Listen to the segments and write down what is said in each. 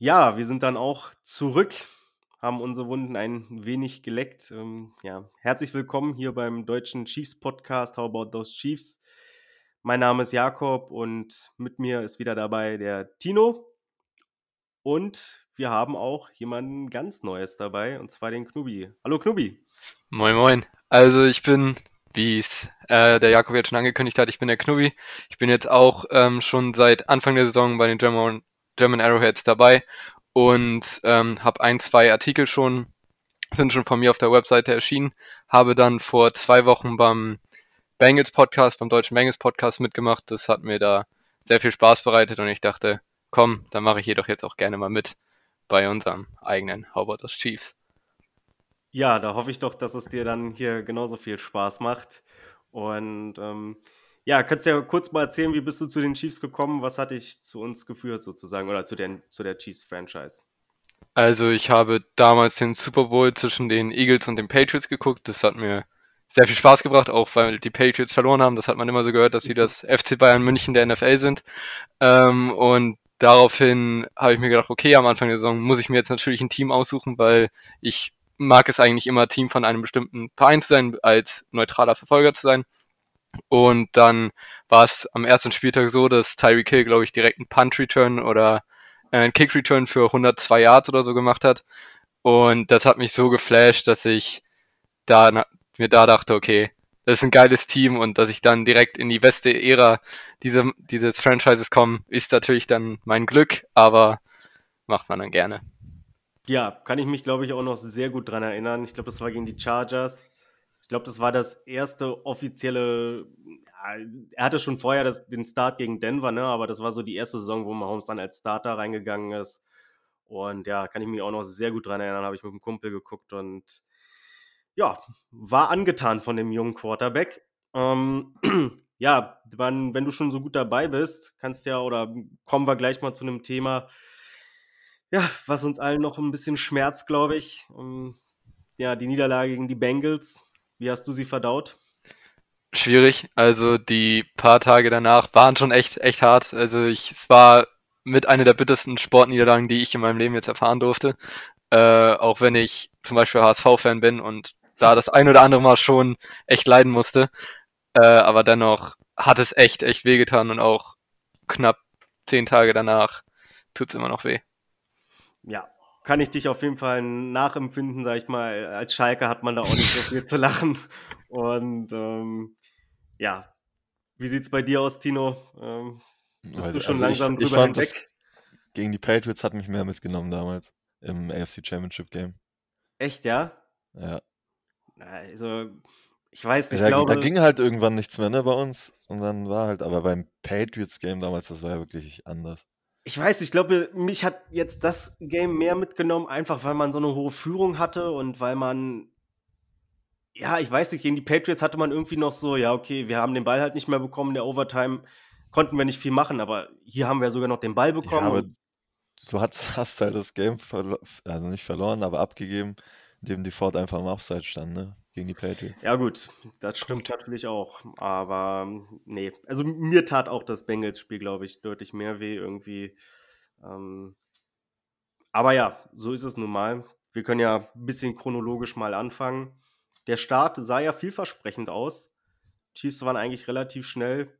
Ja, wir sind dann auch zurück, haben unsere Wunden ein wenig geleckt. Ähm, ja, herzlich willkommen hier beim deutschen Chiefs Podcast How About Those Chiefs. Mein Name ist Jakob und mit mir ist wieder dabei der Tino. Und wir haben auch jemanden ganz Neues dabei, und zwar den Knubi. Hallo Knubi. Moin, moin. Also ich bin, wie es äh, der Jakob jetzt schon angekündigt hat, ich bin der Knubi. Ich bin jetzt auch ähm, schon seit Anfang der Saison bei den German, German Arrowheads dabei und ähm, habe ein, zwei Artikel schon, sind schon von mir auf der Webseite erschienen. Habe dann vor zwei Wochen beim Bengals Podcast, beim deutschen Bengals Podcast mitgemacht. Das hat mir da sehr viel Spaß bereitet und ich dachte, komm, dann mache ich jedoch jetzt auch gerne mal mit bei unserem eigenen How Us Chiefs. Ja, da hoffe ich doch, dass es dir dann hier genauso viel Spaß macht. Und ähm, ja, kannst du ja kurz mal erzählen, wie bist du zu den Chiefs gekommen? Was hat dich zu uns geführt sozusagen oder zu, den, zu der Chiefs-Franchise? Also ich habe damals den Super Bowl zwischen den Eagles und den Patriots geguckt. Das hat mir sehr viel Spaß gebracht, auch weil die Patriots verloren haben. Das hat man immer so gehört, dass sie das FC Bayern München der NFL sind. Ähm, und daraufhin habe ich mir gedacht, okay, am Anfang der Saison muss ich mir jetzt natürlich ein Team aussuchen, weil ich mag es eigentlich immer, Team von einem bestimmten Verein zu sein, als neutraler Verfolger zu sein. Und dann war es am ersten Spieltag so, dass Tyreek Hill, glaube ich, direkt einen Punt-Return oder äh, einen Kick-Return für 102 Yards oder so gemacht hat. Und das hat mich so geflasht, dass ich da mir da dachte, okay, das ist ein geiles Team und dass ich dann direkt in die beste Ära diese, dieses Franchises komme, ist natürlich dann mein Glück, aber macht man dann gerne. Ja, kann ich mich, glaube ich, auch noch sehr gut dran erinnern. Ich glaube, das war gegen die Chargers. Ich glaube, das war das erste offizielle. Er hatte schon vorher das, den Start gegen Denver, ne? aber das war so die erste Saison, wo Mahomes dann als Starter reingegangen ist. Und ja, kann ich mich auch noch sehr gut dran erinnern. Habe ich mit einem Kumpel geguckt und ja, war angetan von dem jungen Quarterback. Ähm, ja, wenn, wenn du schon so gut dabei bist, kannst ja, oder kommen wir gleich mal zu einem Thema, ja, was uns allen noch ein bisschen schmerzt, glaube ich. Ähm, ja, die Niederlage gegen die Bengals. Wie hast du sie verdaut? Schwierig. Also die paar Tage danach waren schon echt, echt hart. Also ich, es war mit einer der bittersten Sportniederlagen, die ich in meinem Leben jetzt erfahren durfte. Äh, auch wenn ich zum Beispiel HSV-Fan bin und da das ein oder andere Mal schon echt leiden musste. Äh, aber dennoch hat es echt, echt wehgetan und auch knapp zehn Tage danach tut es immer noch weh. Ja, kann ich dich auf jeden Fall nachempfinden, sag ich mal. Als Schalke hat man da auch nicht so viel zu lachen. Und ähm, ja, wie sieht's bei dir aus, Tino? Ähm, bist also, du schon also langsam ich, drüber ich hinweg? Gegen die Patriots hat mich mehr mitgenommen damals im AFC Championship Game. Echt, ja? Ja. Also, ich weiß nicht, ja, ich glaube. Da ging halt irgendwann nichts mehr, ne, bei uns. Und dann war halt, aber beim Patriots-Game damals, das war ja wirklich anders. Ich weiß, ich glaube, mich hat jetzt das Game mehr mitgenommen, einfach weil man so eine hohe Führung hatte und weil man. Ja, ich weiß nicht, gegen die Patriots hatte man irgendwie noch so, ja, okay, wir haben den Ball halt nicht mehr bekommen der Overtime, konnten wir nicht viel machen, aber hier haben wir sogar noch den Ball bekommen. Ja, aber du hast, hast halt das Game, also nicht verloren, aber abgegeben dem die Ford einfach im Offside stand, ne? Gegen die Patriots. Ja, gut, das stimmt natürlich auch. Aber nee, also mir tat auch das Bengals-Spiel, glaube ich, deutlich mehr weh irgendwie. Ähm, aber ja, so ist es nun mal. Wir können ja ein bisschen chronologisch mal anfangen. Der Start sah ja vielversprechend aus. Chiefs waren eigentlich relativ schnell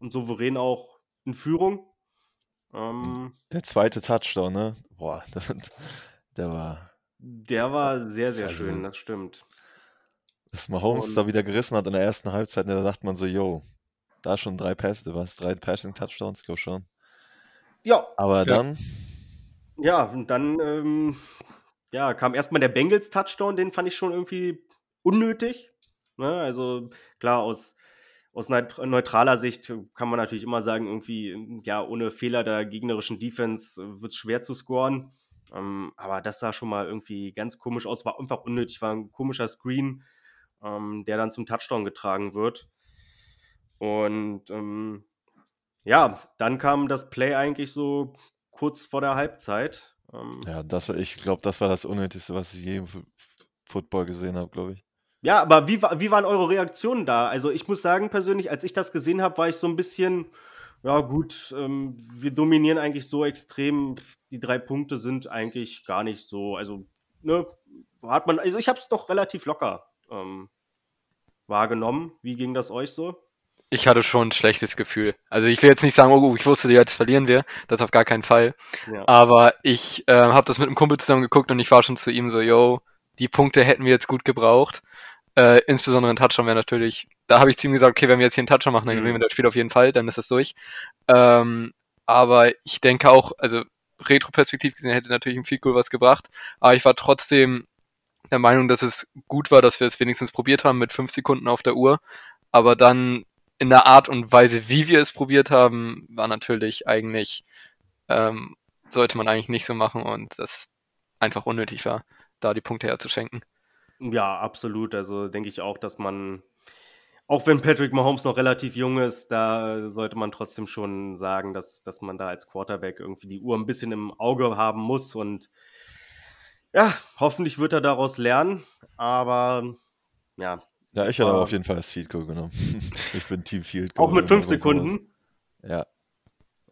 und souverän auch in Führung. Ähm, der zweite Touchdown, ne? Boah, der, der war der war sehr, sehr also, schön, das stimmt. Dass Mahomes Und da wieder gerissen hat in der ersten Halbzeit, ne, da dachte man so, yo, da schon drei Pässe, was? Drei Passing-Touchdowns, glaube schon. Ja. Aber ja. dann. Ja, und dann ähm, ja, kam erstmal der Bengals-Touchdown, den fand ich schon irgendwie unnötig. Ne? Also klar, aus, aus neutraler Sicht kann man natürlich immer sagen, irgendwie, ja, ohne Fehler der gegnerischen Defense wird es schwer zu scoren. Ähm, aber das sah schon mal irgendwie ganz komisch aus, war einfach unnötig, war ein komischer Screen, ähm, der dann zum Touchdown getragen wird. Und ähm, ja, dann kam das Play eigentlich so kurz vor der Halbzeit. Ähm. ja, das war, ich glaube, das war das Unnötigste, was ich je im Football gesehen habe, glaube ich. Ja, aber wie, wie waren eure Reaktionen da? Also ich muss sagen, persönlich, als ich das gesehen habe, war ich so ein bisschen, ja gut, ähm, wir dominieren eigentlich so extrem. Die drei Punkte sind eigentlich gar nicht so, also, ne, hat man, also ich habe es doch relativ locker ähm, wahrgenommen. Wie ging das euch so? Ich hatte schon ein schlechtes Gefühl. Also ich will jetzt nicht sagen, oh, ich wusste, jetzt verlieren wir. Das auf gar keinen Fall. Ja. Aber ich äh, habe das mit einem Kumpel zusammen geguckt und ich war schon zu ihm so, yo, die Punkte hätten wir jetzt gut gebraucht. Äh, insbesondere ein Touchdown wäre natürlich, da habe ich zu ihm gesagt, okay, wenn wir jetzt hier einen Touchdown machen, dann mhm. gewinnen wir das Spiel auf jeden Fall, dann ist es durch. Ähm, aber ich denke auch, also retroperspektiv gesehen hätte natürlich ein viel cool was gebracht, aber ich war trotzdem der Meinung, dass es gut war, dass wir es wenigstens probiert haben mit fünf Sekunden auf der Uhr, aber dann in der Art und Weise, wie wir es probiert haben, war natürlich eigentlich, ähm, sollte man eigentlich nicht so machen und das einfach unnötig war, da die Punkte herzuschenken. Ja, absolut. Also denke ich auch, dass man, auch wenn Patrick Mahomes noch relativ jung ist, da sollte man trotzdem schon sagen, dass, dass man da als Quarterback irgendwie die Uhr ein bisschen im Auge haben muss. Und ja, hoffentlich wird er daraus lernen. Aber ja. Ja, ich hätte auf jeden Fall das Field Goal genommen. ich bin Team Field Goal. Auch mit fünf Sekunden? Ja.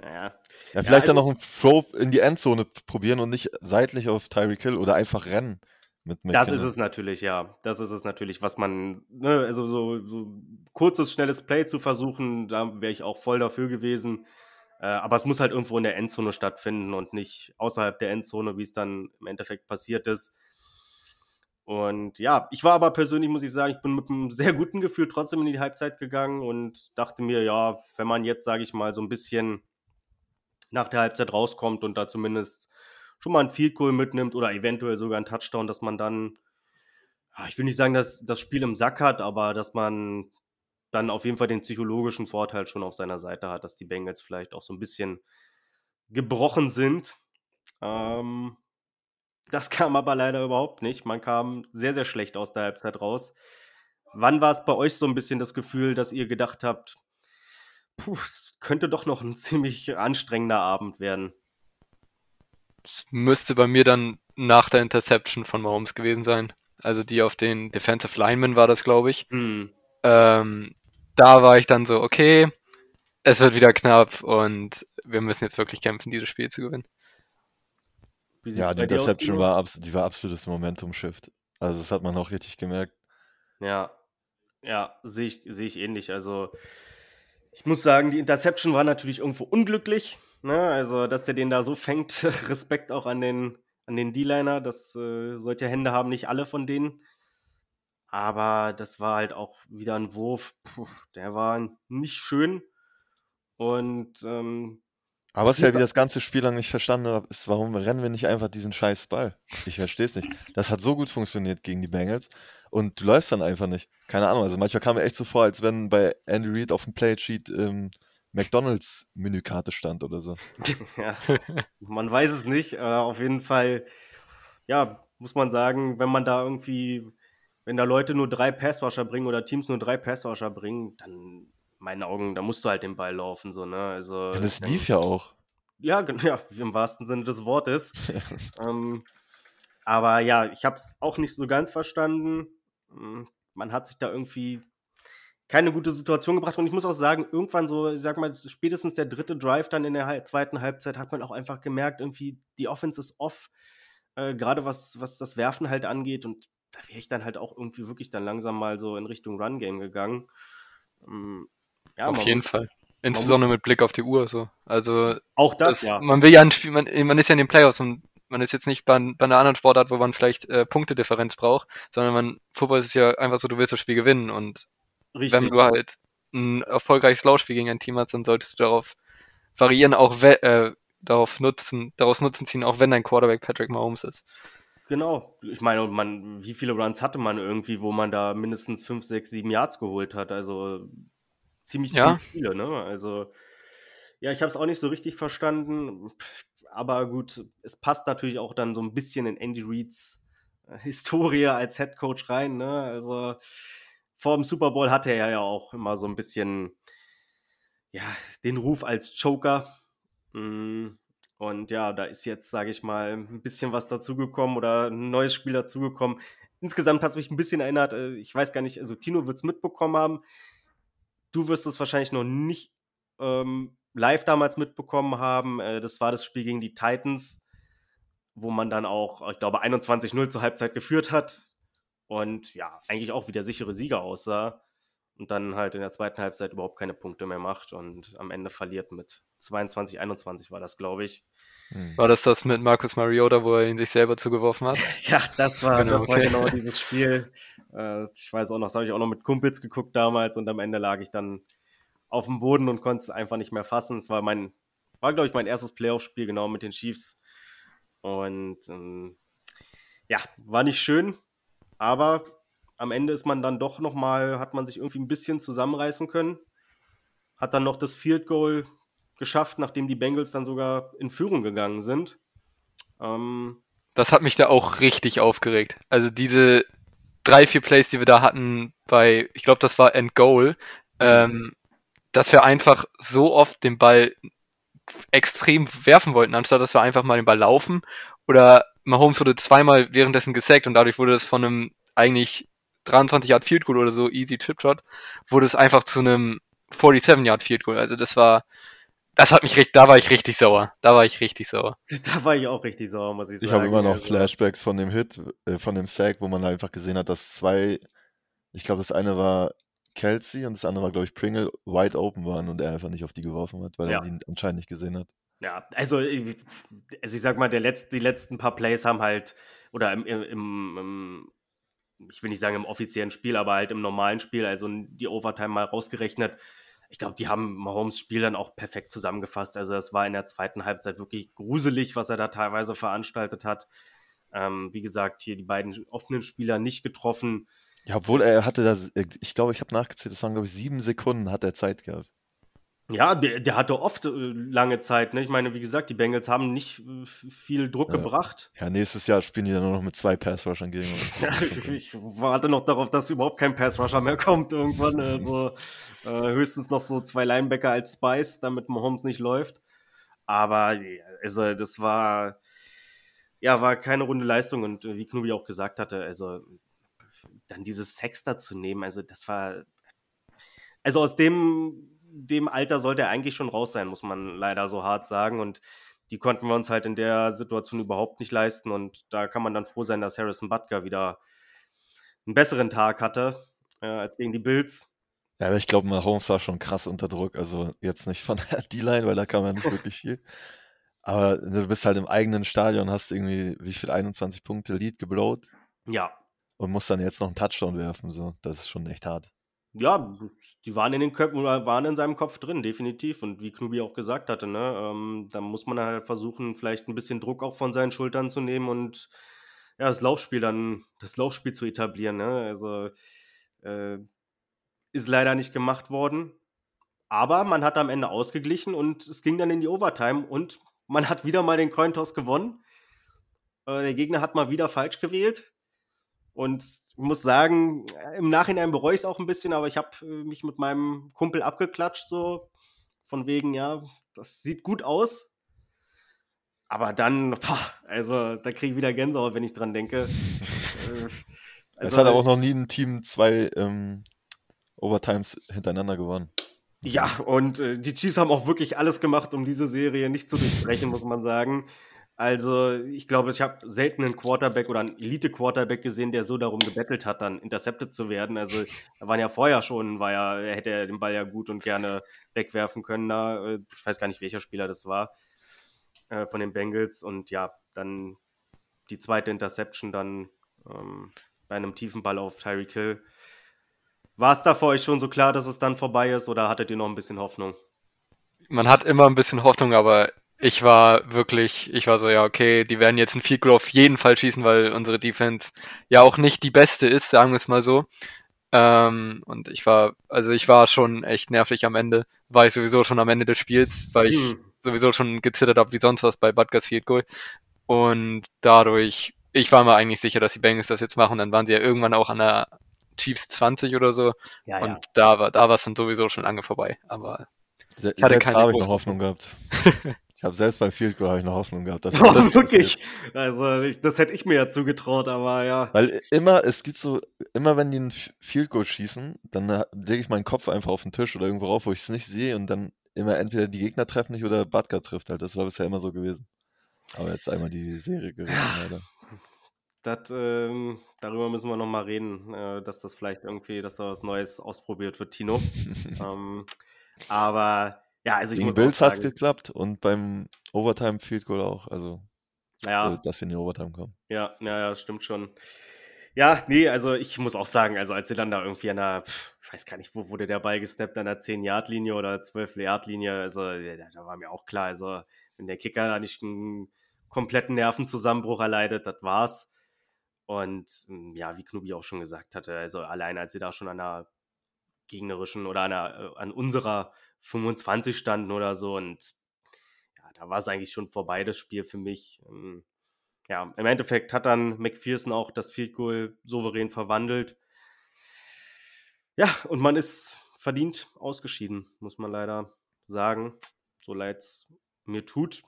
Ja. ja, vielleicht ja, dann noch einen Throw in die Endzone probieren und nicht seitlich auf Tyreek Hill oder einfach rennen. Mit, mit das ist es natürlich, ja. Das ist es natürlich, was man, ne, also so, so kurzes, schnelles Play zu versuchen, da wäre ich auch voll dafür gewesen. Äh, aber es muss halt irgendwo in der Endzone stattfinden und nicht außerhalb der Endzone, wie es dann im Endeffekt passiert ist. Und ja, ich war aber persönlich, muss ich sagen, ich bin mit einem sehr guten Gefühl trotzdem in die Halbzeit gegangen und dachte mir, ja, wenn man jetzt, sage ich mal, so ein bisschen nach der Halbzeit rauskommt und da zumindest schon mal ein Field Goal mitnimmt oder eventuell sogar ein Touchdown, dass man dann, ich will nicht sagen, dass das Spiel im Sack hat, aber dass man dann auf jeden Fall den psychologischen Vorteil schon auf seiner Seite hat, dass die Bengals vielleicht auch so ein bisschen gebrochen sind. Ähm, das kam aber leider überhaupt nicht. Man kam sehr, sehr schlecht aus der Halbzeit raus. Wann war es bei euch so ein bisschen das Gefühl, dass ihr gedacht habt, puh, es könnte doch noch ein ziemlich anstrengender Abend werden? Es müsste bei mir dann nach der Interception von Mahomes gewesen sein. Also die auf den Defensive Lineman war das, glaube ich. Mhm. Ähm, da war ich dann so, okay, es wird wieder knapp und wir müssen jetzt wirklich kämpfen, dieses Spiel zu gewinnen. Ja, die Interception war, abs die war absolutes Momentum-Shift. Also das hat man auch richtig gemerkt. Ja, ja, sehe ich, seh ich ähnlich. Also ich muss sagen, die Interception war natürlich irgendwo unglücklich. Ne? Also, dass der den da so fängt, Respekt auch an den, an den D-Liner. Das äh, solche Hände haben nicht alle von denen. Aber das war halt auch wieder ein Wurf. Puh, der war nicht schön. Und ähm, aber was ich ja wie das ganze Spiel lang nicht verstanden habe, ist, warum rennen wir nicht einfach diesen scheiß Ball? Ich verstehe es nicht. Das hat so gut funktioniert gegen die Bengals und du läufst dann einfach nicht. Keine Ahnung, also manchmal kam mir echt so vor, als wenn bei Andy Reid auf dem Play-Sheet ähm, McDonalds Menükarte stand oder so. ja, man weiß es nicht. Äh, auf jeden Fall, ja, muss man sagen, wenn man da irgendwie, wenn da Leute nur drei Passwasher bringen oder Teams nur drei Passwasher bringen, dann in meinen Augen, da musst du halt den Ball laufen, so, ne? Also, ja, das lief ja auch. Ja, ja, im wahrsten Sinne des Wortes. ähm, aber ja, ich habe es auch nicht so ganz verstanden. Hm, man hat sich da irgendwie keine gute Situation gebracht. Und ich muss auch sagen, irgendwann so, ich sag mal, spätestens der dritte Drive dann in der zweiten Halbzeit hat man auch einfach gemerkt, irgendwie die Offense ist off, äh, gerade was, was das Werfen halt angeht. Und da wäre ich dann halt auch irgendwie wirklich dann langsam mal so in Richtung Run-Game gegangen. Ähm, ja, auf jeden Fall. Insbesondere mit Blick auf die Uhr so. Also auch das, das ja. Man will ja ein Spiel, man, man ist ja in den Playoffs und man ist jetzt nicht bei, bei einer anderen Sportart, wo man vielleicht äh, Punktedifferenz braucht, sondern man, Fußball ist ja einfach so, du willst das Spiel gewinnen und Richtig. Wenn du halt ein erfolgreiches Laufspiel gegen ein Team hast, dann solltest du darauf variieren, auch äh, darauf nutzen, daraus Nutzen ziehen, auch wenn dein Quarterback Patrick Mahomes ist. Genau. Ich meine, man, wie viele Runs hatte man irgendwie, wo man da mindestens 5, 6, 7 Yards geholt hat? Also ziemlich, ja. ziemlich viele, ne? Also, ja, ich habe es auch nicht so richtig verstanden. Aber gut, es passt natürlich auch dann so ein bisschen in Andy Reids äh, Historie als Head Coach rein, ne? Also, vor dem Super Bowl hatte er ja auch immer so ein bisschen ja, den Ruf als Joker. Mm, und ja, da ist jetzt, sage ich mal, ein bisschen was dazugekommen oder ein neues Spiel dazugekommen. insgesamt hat es mich ein bisschen erinnert, äh, ich weiß gar nicht, also Tino wird es mitbekommen haben. Du wirst es wahrscheinlich noch nicht ähm, live damals mitbekommen haben. Äh, das war das Spiel gegen die Titans, wo man dann auch, ich glaube, 21-0 zur Halbzeit geführt hat und ja, eigentlich auch wie der sichere Sieger aussah und dann halt in der zweiten Halbzeit überhaupt keine Punkte mehr macht und am Ende verliert mit 22, 21 war das, glaube ich. Hm. War das das mit Markus Mariota, wo er ihn sich selber zugeworfen hat? ja, das war genau, war genau dieses Spiel. Äh, ich weiß auch noch, das habe ich auch noch mit Kumpels geguckt damals und am Ende lag ich dann auf dem Boden und konnte es einfach nicht mehr fassen. Es war mein, war glaube ich mein erstes Playoff-Spiel genau mit den Chiefs und ähm, ja, war nicht schön, aber am Ende ist man dann doch noch mal, hat man sich irgendwie ein bisschen zusammenreißen können, hat dann noch das Field Goal geschafft, nachdem die Bengals dann sogar in Führung gegangen sind. Ähm, das hat mich da auch richtig aufgeregt. Also diese drei, vier Plays, die wir da hatten bei, ich glaube, das war End Goal, ähm, dass wir einfach so oft den Ball extrem werfen wollten, anstatt dass wir einfach mal den Ball laufen. Oder Mahomes wurde zweimal währenddessen gesackt und dadurch wurde es von einem eigentlich 23 Yard Field Goal oder so, easy Chip Shot, wurde es einfach zu einem 47 Yard Field Goal. Also das war, das hat mich richtig, da war ich richtig sauer. Da war ich richtig sauer. Da war ich auch richtig sauer, muss ich sagen. Ich habe immer noch also. Flashbacks von dem Hit, äh, von dem Sack, wo man einfach gesehen hat, dass zwei, ich glaube, das eine war Kelsey und das andere war, glaube ich, Pringle wide open waren und er einfach nicht auf die geworfen hat, weil ja. er sie anscheinend nicht gesehen hat. Ja, also, also ich sag mal, der Letz-, die letzten paar Plays haben halt, oder im, im, im, ich will nicht sagen im offiziellen Spiel, aber halt im normalen Spiel, also die Overtime mal rausgerechnet. Ich glaube, die haben Mahomes Spiel dann auch perfekt zusammengefasst. Also es war in der zweiten Halbzeit wirklich gruselig, was er da teilweise veranstaltet hat. Ähm, wie gesagt, hier die beiden offenen Spieler nicht getroffen. Ja, obwohl er hatte das, ich glaube, ich habe nachgezählt, das waren, glaube ich, sieben Sekunden hat er Zeit gehabt. Ja, der, der hatte oft äh, lange Zeit. Ne? Ich meine, wie gesagt, die Bengals haben nicht äh, viel Druck Ja. gebracht. Ja, nächstes Jahr spielen die dann nur noch mit zwei Pass-Rushern gegen uns. Ja, ich, ich warte noch darauf, dass überhaupt kein Pass-Rusher mehr kommt irgendwann. Also äh, höchstens noch so zwei Linebacker als Spice, damit Mahomes nicht läuft. Aber also das war ja war keine runde Leistung und äh, wie Knubi auch gesagt hatte, also dann dieses Sexter zu nehmen, also das war also aus dem dem Alter sollte er eigentlich schon raus sein, muss man leider so hart sagen. Und die konnten wir uns halt in der Situation überhaupt nicht leisten. Und da kann man dann froh sein, dass Harrison Butker wieder einen besseren Tag hatte äh, als gegen die Bills. Ja, aber ich glaube, Mahomes war schon krass unter Druck. Also jetzt nicht von der D-Line, weil da kam ja nicht wirklich viel. Aber du bist halt im eigenen Stadion, hast irgendwie, wie viel, 21 Punkte Lead geblowt. Ja. Und musst dann jetzt noch einen Touchdown werfen. So, das ist schon echt hart. Ja, die waren in den Köpfen oder waren in seinem Kopf drin, definitiv. Und wie Knubi auch gesagt hatte, ne, ähm, da muss man halt versuchen, vielleicht ein bisschen Druck auch von seinen Schultern zu nehmen und ja, das Laufspiel dann, das Laufspiel zu etablieren. Ne? Also äh, ist leider nicht gemacht worden. Aber man hat am Ende ausgeglichen und es ging dann in die Overtime und man hat wieder mal den Cointoss gewonnen. Äh, der Gegner hat mal wieder falsch gewählt. Und ich muss sagen, im Nachhinein bereue ich es auch ein bisschen, aber ich habe äh, mich mit meinem Kumpel abgeklatscht, so von wegen, ja, das sieht gut aus. Aber dann, boah, also da kriege ich wieder Gänsehaut, wenn ich dran denke. Also, es hat auch noch nie ein Team zwei ähm, Overtimes hintereinander gewonnen. Ja, und äh, die Chiefs haben auch wirklich alles gemacht, um diese Serie nicht zu durchbrechen, muss man sagen. Also, ich glaube, ich habe selten einen Quarterback oder einen Elite-Quarterback gesehen, der so darum gebettelt hat, dann intercepted zu werden. Also, da waren ja vorher schon, war ja, hätte er den Ball ja gut und gerne wegwerfen können. Da, äh, ich weiß gar nicht, welcher Spieler das war äh, von den Bengals. Und ja, dann die zweite Interception dann ähm, bei einem tiefen Ball auf Tyreek Hill. War es da für euch schon so klar, dass es dann vorbei ist oder hattet ihr noch ein bisschen Hoffnung? Man hat immer ein bisschen Hoffnung, aber ich war wirklich, ich war so, ja, okay, die werden jetzt ein Field Goal auf jeden Fall schießen, weil unsere Defense ja auch nicht die beste ist, sagen wir es mal so. Ähm, und ich war, also ich war schon echt nervig am Ende. War ich sowieso schon am Ende des Spiels, weil ich hm. sowieso schon gezittert habe wie sonst was bei Butgers Field Goal. Und dadurch, ich war mir eigentlich sicher, dass die Bengals das jetzt machen. Dann waren sie ja irgendwann auch an der Chiefs 20 oder so. Ja, und ja. da war, da war es dann sowieso schon lange vorbei. Aber ich hatte keine habe ich noch Hoffnung gehabt. Ich habe selbst beim Field Goal hab ich noch Hoffnung gehabt. Dass Oh, das wirklich. Also, ich, das hätte ich mir ja zugetraut, aber ja. Weil immer, es gibt so, immer wenn die ein F- Field Goal schießen, dann äh, lege ich meinen Kopf einfach auf den Tisch oder irgendwo rauf, wo ich es nicht sehe und dann immer entweder die Gegner treffen nicht oder Butker trifft halt. Das war bisher immer so gewesen. Aber jetzt einmal die Serie gerissen, leider. Das, ähm, darüber müssen wir nochmal reden, äh, dass das vielleicht irgendwie, dass da was Neues ausprobiert wird, Tino. ähm, aber ja, also ich Gegen muss Bills hat es geklappt und beim Overtime Field Goal auch. Also, ja, äh, dass wir in die Overtime kommen. Ja, ja, ja, stimmt schon. Ja, nee, also ich muss auch sagen, also als sie dann da irgendwie an der, pf, ich weiß gar nicht, wo wurde der Ball gesnappt, an der 10-Yard-Linie oder 12-Yard-Linie, also da, da war mir auch klar, also wenn der Kicker da nicht einen kompletten Nervenzusammenbruch erleidet, das war's. Und ähm, ja, wie Knubi auch schon gesagt hatte, also allein als sie da schon an der gegnerischen oder an, einer, äh, an unserer 25 standen oder so und ja, da war es eigentlich schon vorbei, das Spiel für mich. Ähm, ja, im Endeffekt hat dann McPherson auch das Field Goal souverän verwandelt. Ja, und man ist verdient ausgeschieden, muss man leider sagen. So leid es mir tut.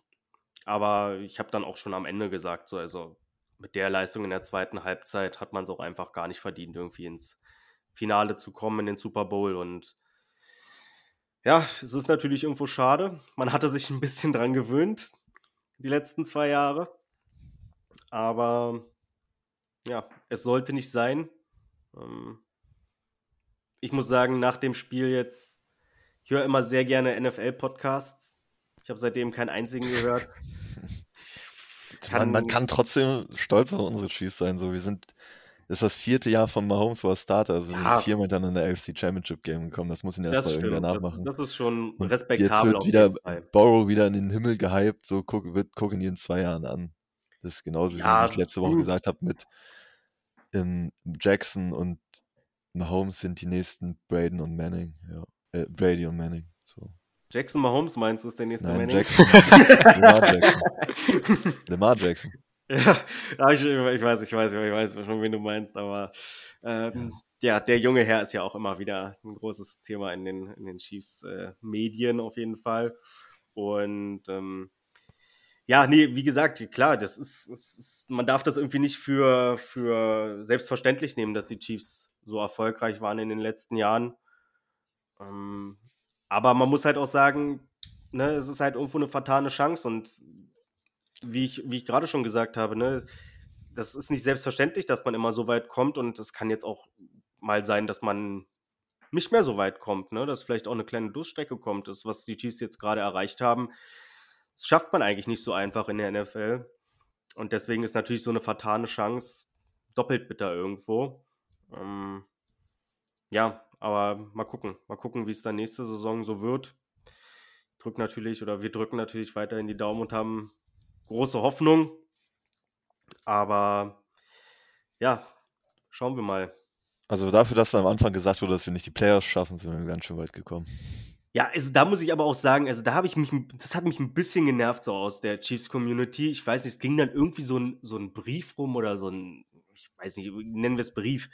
Aber ich habe dann auch schon am Ende gesagt, so, also mit der Leistung in der zweiten Halbzeit hat man es auch einfach gar nicht verdient, irgendwie ins Finale zu kommen, in den Super Bowl. Und ja, es ist natürlich irgendwo schade. Man hatte sich ein bisschen dran gewöhnt, die letzten zwei Jahre. Aber ja, es sollte nicht sein. Ähm, ich muss sagen, nach dem Spiel jetzt, ich höre immer sehr gerne NFL-Podcasts. Ich habe seitdem keinen einzigen gehört. Man, man Kann- kann trotzdem stolz auf unsere Chiefs sein. So, wir sind, das ist das vierte Jahr von Mahomes, wo er Starter. Also Ja. viermal dann in der AFC Championship Game gekommen. Das muss ihn Das erstmal irgendwer stimmt. Das, nachmachen. das ist schon Und respektabel jetzt wird wieder. Borrow wieder in den Himmel gehypt. So guck, wird, gucken die in zwei Jahren an. Das ist genauso, Ja, wie ich letzte Woche du- gesagt habe, mit ähm, Jackson und Mahomes sind die nächsten Braden und Manning. Ja. Äh, Brady und Manning. So. Jackson Mahomes meinst du, ist der nächste Nein, Manning? Jackson. Lamar Jackson. Lamar Jackson. Ja, ja, ich, ich weiß, ich weiß, ich weiß schon, wen du meinst, aber ähm, ja, der junge Herr ist ja auch immer wieder ein großes Thema in den, in den Chiefs-Medien auf jeden Fall. Und ähm, ja, nee, wie gesagt, klar, das ist, es ist, man darf das irgendwie nicht für, für selbstverständlich nehmen, dass die Chiefs so erfolgreich waren in den letzten Jahren. Ähm, aber man muss halt auch sagen, ne, es ist halt irgendwo eine vertane Chance und wie ich, wie ich gerade schon gesagt habe, ne, das ist nicht selbstverständlich, dass man immer so weit kommt und es kann jetzt auch mal sein, dass man nicht mehr so weit kommt, ne, dass vielleicht auch eine kleine Durststrecke kommt, das, was die Chiefs jetzt gerade erreicht haben. Das schafft man eigentlich nicht so einfach in der NFL. Und deswegen ist natürlich so eine vertane Chance doppelt bitter irgendwo. Ähm, ja, aber mal gucken. Mal gucken, wie es dann nächste Saison so wird. Ich drück natürlich, oder wir drücken natürlich weiterhin die Daumen und haben große Hoffnung. Aber ja, schauen wir mal. Also dafür, dass am Anfang gesagt wurde, dass wir nicht die Playoffs schaffen, sind wir ganz schön weit gekommen. Ja, also da muss ich aber auch sagen, also da habe ich mich, das hat mich ein bisschen genervt so aus der Chiefs-Community. Ich weiß nicht, es ging dann irgendwie so ein, so ein Brief rum oder so ein, ich weiß nicht, nennen wir es Brief,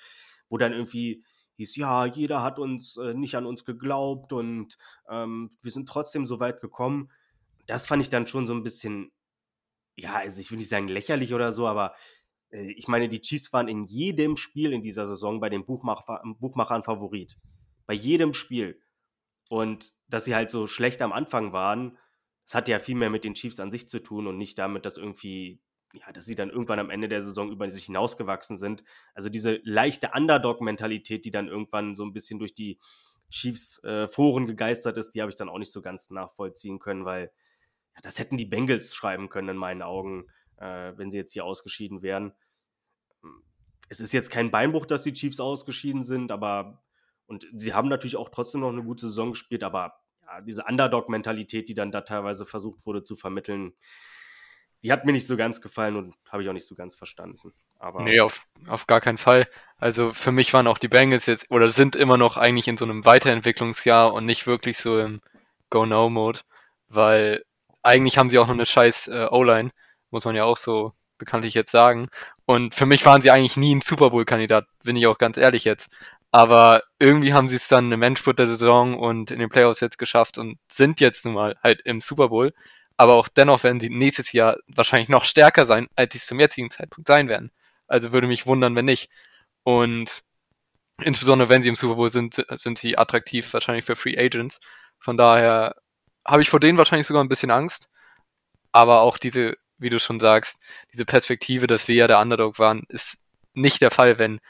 wo dann irgendwie hieß, ja, jeder hat uns äh, nicht an uns geglaubt und ähm, wir sind trotzdem so weit gekommen. Das fand ich dann schon so ein bisschen, ja, also ich will nicht sagen lächerlich oder so, aber äh, ich meine, die Chiefs waren in jedem Spiel in dieser Saison bei den Buchmacher, Buchmachern Favorit. Bei jedem Spiel. Und dass sie halt so schlecht am Anfang waren, das hat ja viel mehr mit den Chiefs an sich zu tun und nicht damit, dass irgendwie, ja, dass sie dann irgendwann am Ende der Saison über sich hinausgewachsen sind. Also diese leichte Underdog-Mentalität, die dann irgendwann so ein bisschen durch die Chiefs-Foren gegeistert ist, die habe ich dann auch nicht so ganz nachvollziehen können, weil ja, das hätten die Bengals schreiben können in meinen Augen, äh, wenn sie jetzt hier ausgeschieden wären. Es ist jetzt kein Beinbruch, dass die Chiefs ausgeschieden sind, aber und sie haben natürlich auch trotzdem noch eine gute Saison gespielt, aber ja, diese Underdog-Mentalität, die dann da teilweise versucht wurde zu vermitteln, die hat mir nicht so ganz gefallen und habe ich auch nicht so ganz verstanden. Aber Nee, auf, auf gar keinen Fall. Also für mich waren auch die Bengals jetzt oder sind immer noch eigentlich in so einem Weiterentwicklungsjahr und nicht wirklich so im Go-No-Mode, weil eigentlich haben sie auch noch eine scheiß äh, O-Line, muss man ja auch so bekanntlich jetzt sagen. Und für mich waren sie eigentlich nie ein Super Bowl-Kandidat, bin ich auch ganz ehrlich jetzt. Aber irgendwie haben sie es dann im Endspurt der Saison und in den Playoffs jetzt geschafft und sind jetzt nun mal halt im Super Bowl. aber auch dennoch werden sie nächstes Jahr wahrscheinlich noch stärker sein, als sie es zum jetzigen Zeitpunkt sein werden. Also würde mich wundern, wenn nicht. Und insbesondere wenn sie im Super Bowl sind, sind sie attraktiv wahrscheinlich für Free Agents. Von daher habe ich vor denen wahrscheinlich sogar ein bisschen Angst. Aber auch diese, wie du schon sagst, diese Perspektive, dass wir ja der Underdog waren, ist nicht der Fall, wenn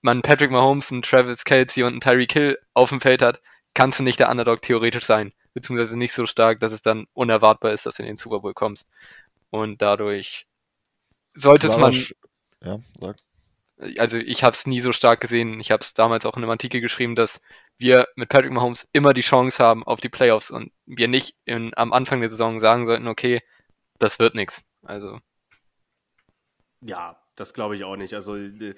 man Patrick Mahomes, einen Travis Kelsey und einen Tyreek Hill auf dem Feld hat, kannst du nicht der Underdog theoretisch sein beziehungsweise nicht so stark, dass es dann unerwartbar ist, dass du in den Super Bowl kommst. Und dadurch sollte es man. Ja, sag. Also ich habe es nie so stark gesehen. Ich habe es damals auch in einem Artikel geschrieben, dass wir mit Patrick Mahomes immer die Chance haben auf die Playoffs und wir nicht in, am Anfang der Saison sagen sollten, okay, das wird nichts. Also. Ja, das glaube ich auch nicht. Also äh,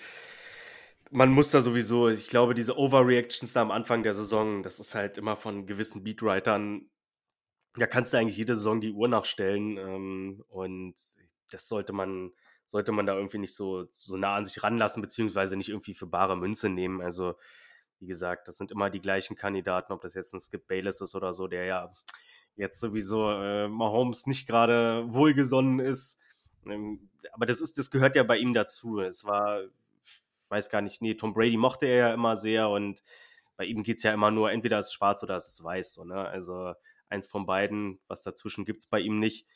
man muss da sowieso, ich glaube, diese Overreactions da am Anfang der Saison, das ist halt immer von gewissen Beatwritern, da kannst du eigentlich jede Saison die Uhr nachstellen ähm, und das sollte man, sollte man da irgendwie nicht so, so nah an sich ranlassen, beziehungsweise nicht irgendwie für bare Münze nehmen. Also, wie gesagt, das sind immer die gleichen Kandidaten, ob das jetzt ein Skip Bayless ist oder so, der ja jetzt sowieso äh, Mahomes nicht gerade wohlgesonnen ist. Ähm, aber das ist, das gehört ja bei ihm dazu. Es war weiß gar nicht, nee, Tom Brady mochte er ja immer sehr und bei ihm geht es ja immer nur, entweder ist es schwarz oder ist es weiß. So, ne? Also eins von beiden, was dazwischen gibt es bei ihm nicht.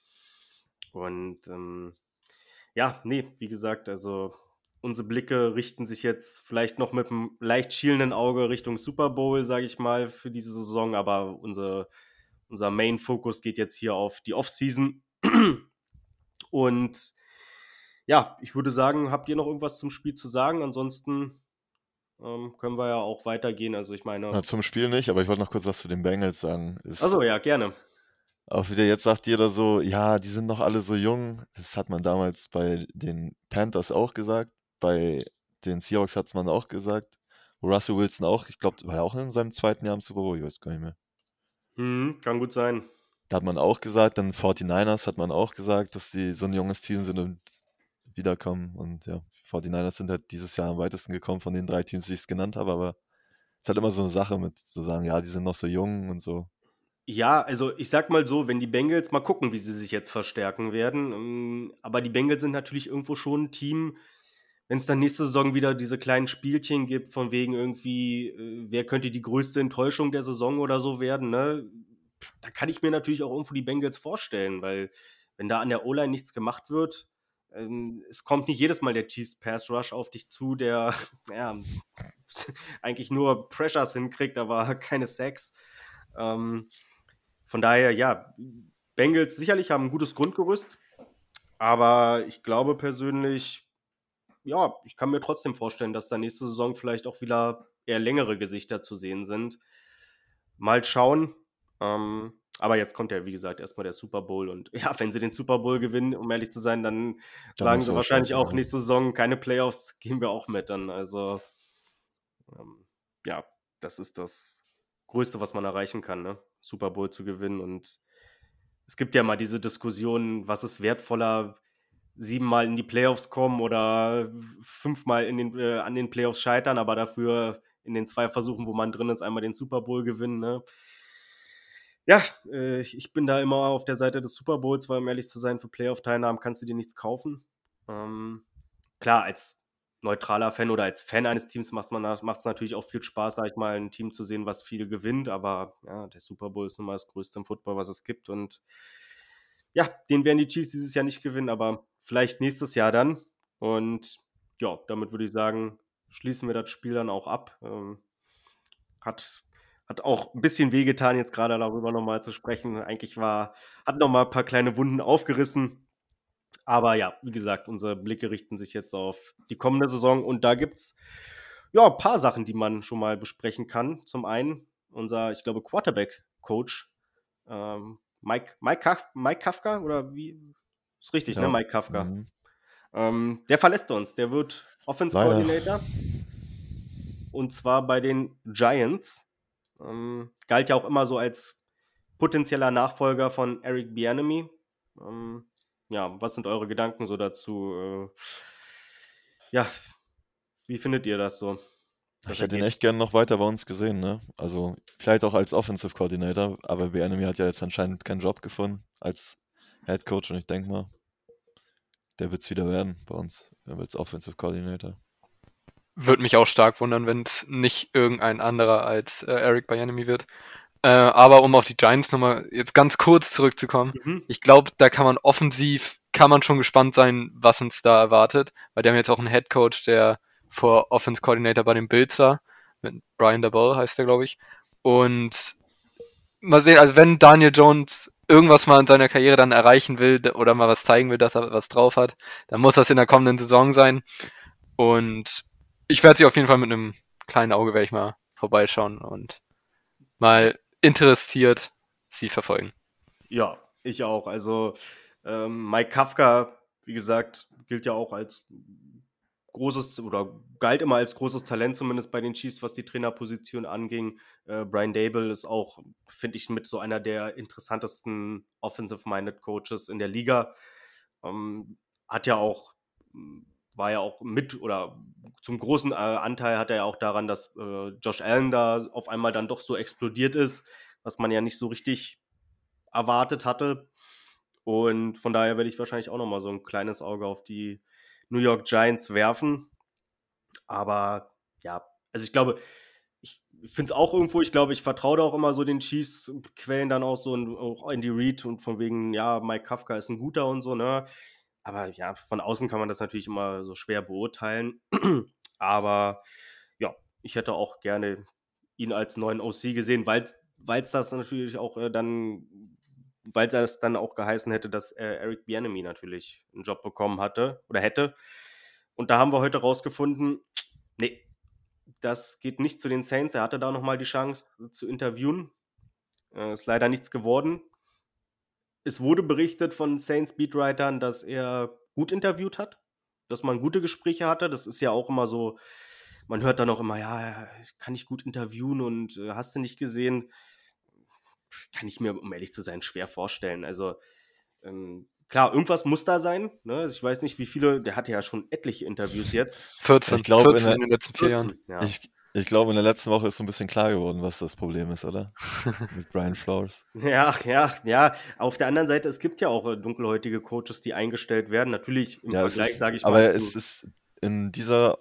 Und ähm, ja, nee, wie gesagt, also unsere Blicke richten sich jetzt vielleicht noch mit einem leicht schielenden Auge Richtung Super Bowl, sage ich mal, für diese Saison, aber unser, unser Main-Fokus geht jetzt hier auf die Offseason. Und ja, ich würde sagen, habt ihr noch irgendwas zum Spiel zu sagen? Ansonsten ähm, können wir ja auch weitergehen. Also ich meine. Na, zum Spiel nicht, aber ich wollte noch kurz was zu den Bengals sagen. Achso, ja, gerne. Auch wieder jetzt sagt jeder so, ja, die sind noch alle so jung. Das hat man damals bei den Panthers auch gesagt. Bei den Seahawks hat es man auch gesagt. Russell Wilson auch, ich glaube, war ja auch in seinem zweiten Jahr im Super Bowl, ich weiß gar nicht mehr. Hm, kann gut sein. Da hat man auch gesagt, dann 49ers hat man auch gesagt, dass sie so ein junges Team sind und wiederkommen. Und ja, 49ers sind halt dieses Jahr am weitesten gekommen von den drei Teams, die ich es genannt habe, aber es ist halt immer so eine Sache mit zu sagen, ja, die sind noch so jung und so. Ja, also ich sag mal so, wenn die Bengals mal gucken, wie sie sich jetzt verstärken werden. Ähm, aber die Bengals sind natürlich irgendwo schon ein Team, wenn es dann nächste Saison wieder diese kleinen Spielchen gibt, von wegen irgendwie, äh, wer könnte die größte Enttäuschung der Saison oder so werden, ne? Da kann ich mir natürlich auch irgendwo die Bengals vorstellen, weil wenn da an der O-Line nichts gemacht wird, ähm, es kommt nicht jedes Mal der Chiefs Pass Rush auf dich zu, der ja, eigentlich nur Pressures hinkriegt, aber keine Sex. Ähm, von daher, ja, Bengals sicherlich haben ein gutes Grundgerüst, aber ich glaube persönlich, ja, ich kann mir trotzdem vorstellen, dass da nächste Saison vielleicht auch wieder eher längere Gesichter zu sehen sind. Mal schauen. Ähm, aber jetzt kommt ja, wie gesagt, erstmal der Super Bowl. Und ja, wenn sie den Super Bowl gewinnen, um ehrlich zu sein, dann, dann sagen sie wahrscheinlich auch nächste Saison keine Playoffs, gehen wir auch mit dann. Also, ähm, ja, das ist das Größte, was man erreichen kann, ne? Super Bowl zu gewinnen. Und es gibt ja mal diese Diskussion, was ist wertvoller, siebenmal in die Playoffs kommen oder fünfmal in den, äh, an den Playoffs scheitern, aber dafür in den zwei Versuchen, wo man drin ist, einmal den Super Bowl gewinnen. Ne? ja, äh, ich bin da immer auf der Seite des Super Bowls, weil um ehrlich zu sein, für Playoff-Teilnahmen kannst du dir nichts kaufen. Ähm, klar, als neutraler Fan oder als Fan eines Teams macht es natürlich auch viel Spaß, sag ich mal, ein Team zu sehen, was viel gewinnt. Aber ja, der Super Bowl ist nun mal das größte im Football, was es gibt. Und ja, den werden die Chiefs dieses Jahr nicht gewinnen, aber vielleicht nächstes Jahr dann. Und ja, damit würde ich sagen, schließen wir das Spiel dann auch ab. Ähm, hat hat auch ein bisschen wehgetan, jetzt gerade darüber nochmal zu sprechen. Eigentlich war, hat nochmal ein paar kleine Wunden aufgerissen. Aber ja, wie gesagt, unsere Blicke richten sich jetzt auf die kommende Saison und da gibt es ja ein paar Sachen, die man schon mal besprechen kann. Zum einen unser, ich glaube, Quarterback-Coach, ähm, Mike, Mike, Kaf Mike Kafka oder wie? Ist richtig, ne? ja. ne? Mike Kafka. Mhm. Ähm, der verlässt uns. Der wird Offense Coordinator. Und zwar bei den Giants. Ähm, galt ja auch immer so als potenzieller Nachfolger von Eric Bianemi. Ähm, ja, was sind eure Gedanken so dazu? Äh, ja, wie findet ihr das so? Ich hätte ihn echt gerne noch weiter bei uns gesehen, ne? Also vielleicht auch als Offensive Coordinator, aber Bianemi hat ja jetzt anscheinend keinen Job gefunden als Head Coach und ich denke mal, der wird es wieder werden bei uns. Er wird Offensive Coordinator. Würde mich auch stark wundern, wenn es nicht irgendein anderer als äh, Eric Bieniemy wird. Äh, aber um auf die Giants nochmal jetzt ganz kurz zurückzukommen, Mhm. ich glaube, da kann man offensiv, kann man schon gespannt sein, was uns da erwartet, weil die haben jetzt auch einen Head Coach, der vor Offense Coordinator bei den Bills war, mit Brian Dabell heißt der, glaube ich. Und mal sehen, also wenn Daniel Jones irgendwas mal in seiner Karriere dann erreichen will oder mal was zeigen will, dass er was drauf hat, dann muss das in der kommenden Saison sein. Und ich werde sie auf jeden Fall mit einem kleinen Auge werde ich mal vorbeischauen und mal interessiert sie verfolgen. Ja, ich auch. Also ähm, Mike Kafka, wie gesagt, gilt ja auch als großes oder galt immer als großes Talent, zumindest bei den Chiefs, was die Trainerposition anging. Äh, Brian Dable ist auch, finde ich, mit so einer der interessantesten Offensive-Minded Coaches in der Liga. Ähm, hat ja auch, war ja auch mit oder zum großen äh, Anteil hat er ja auch daran, dass äh, Josh Allen da auf einmal dann doch so explodiert ist, was man ja nicht so richtig erwartet hatte. Und von daher werde ich wahrscheinlich auch nochmal so ein kleines Auge auf die New York Giants werfen. Aber ja, also ich glaube, ich finde es auch irgendwo, ich glaube, ich vertraue da auch immer so den Chiefs Quellen dann auch so in, auch in die Read und von wegen, ja, Mike Kafka ist ein guter und so, ne? Aber ja, von außen kann man das natürlich immer so schwer beurteilen. Aber ja, ich hätte auch gerne ihn als neuen OC gesehen, weil es das natürlich auch äh, dann, weil es dann auch geheißen hätte, dass äh, Eric Bieniemy natürlich einen Job bekommen hatte oder hätte. Und da haben wir heute rausgefunden, nee, das geht nicht zu den Saints. Er hatte da nochmal die Chance zu interviewen. Äh, ist leider nichts geworden. Es wurde berichtet von Saints Beatwritern, dass er gut interviewt hat, dass man gute Gespräche hatte. Das ist ja auch immer so, man hört dann auch immer, ja, kann ich gut interviewen und äh, hast du nicht gesehen? Kann ich mir, um ehrlich zu sein, schwer vorstellen. Also, ähm, klar, irgendwas muss da sein. Ne? Also Ich weiß nicht, wie viele, der hatte ja schon etliche Interviews jetzt. 14, Ich glaube, in 14 der- in den letzten vier Jahren. Ja. Ich, ich glaube, in der letzten Woche ist so ein bisschen klar geworden, was das Problem ist, oder? Mit Brian Flores. Ja, ja, ja. Auf der anderen Seite, es gibt ja auch äh, dunkelhäutige Coaches, die eingestellt werden. Natürlich im Ja, Vergleich, sage ich aber mal. es ist in dieser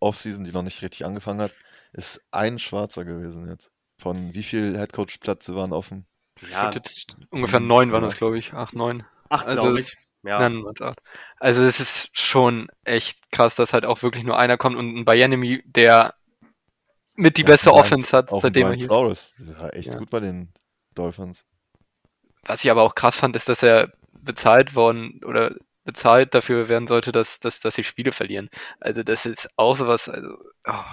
Offseason, die noch nicht richtig angefangen hat, ist ein Schwarzer gewesen jetzt. Von wie viel Headcoach-Plätze waren offen? Ja, ungefähr neun waren das, glaube ich. Acht, neun. acht, also glaube es- ich. Ja. Also es ist schon echt krass, dass halt auch wirklich nur einer kommt und ein Bienemy, der mit die Ja, beste Offense hat, seitdem er hier ist. Flores. Der war echt Ja. gut bei den Dolphins. Was ich aber auch krass fand, ist, dass er bezahlt worden oder bezahlt dafür werden sollte, dass, dass, dass sie Spiele verlieren. Also das ist auch sowas, also oh,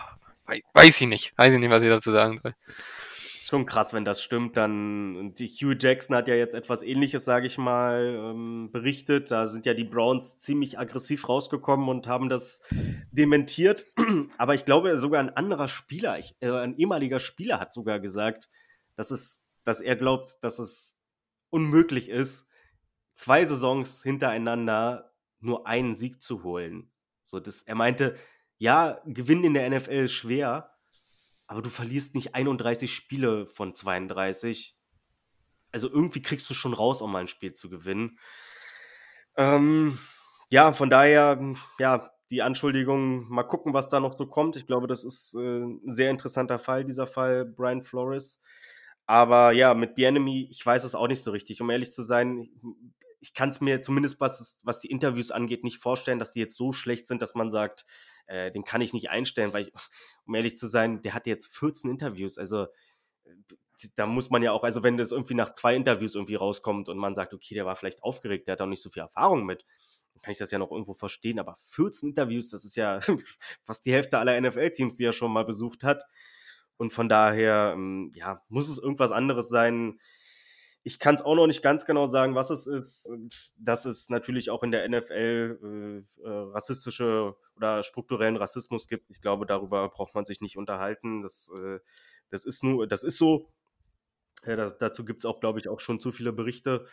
wei- weiß ich nicht. Weiß ich nicht, was ich dazu sagen soll. Schon krass, wenn das stimmt. Dann die Hugh Jackson hat ja jetzt etwas Ähnliches, sage ich mal, ähm, berichtet. Da sind ja die Browns ziemlich aggressiv rausgekommen und haben das dementiert. Aber ich glaube, sogar ein anderer Spieler, äh, ein ehemaliger Spieler, hat sogar gesagt, dass es, dass er glaubt, dass es unmöglich ist, zwei Saisons hintereinander nur einen Sieg zu holen. So, das, er meinte, ja, Gewinnen in der NFL ist schwer, aber du verlierst nicht 31 Spiele von 32. Also irgendwie kriegst du schon raus, um ein Spiel zu gewinnen. Ähm, ja, von daher, ja, die Anschuldigung, mal gucken, was da noch so kommt. Ich glaube, das ist äh, ein sehr interessanter Fall, dieser Fall Brian Flores. Aber ja, mit Bienemy, ich weiß es auch nicht so richtig. Um ehrlich zu sein, ich, kann es mir zumindest, was, was die Interviews angeht, nicht vorstellen, dass die jetzt so schlecht sind, dass man sagt, äh, den kann ich nicht einstellen, weil ich, um ehrlich zu sein, der hat jetzt 14 Interviews. Also äh, da muss man ja auch, also wenn das irgendwie nach zwei Interviews irgendwie rauskommt und man sagt, okay, der war vielleicht aufgeregt, der hat auch nicht so viel Erfahrung mit, dann kann ich das ja noch irgendwo verstehen. Aber 14 Interviews, das ist ja fast die Hälfte aller NFL-Teams, die er schon mal besucht hat. Und von daher, ähm, ja, muss es irgendwas anderes sein. Ich kann es auch noch nicht ganz genau sagen, was es ist. Dass es natürlich auch in der NFL äh, äh, rassistische oder strukturellen Rassismus gibt. Ich glaube, darüber braucht man sich nicht unterhalten. Das, äh, das ist nur, das ist so. Äh, das, dazu gibt es auch, glaube ich, auch schon zu viele Berichte,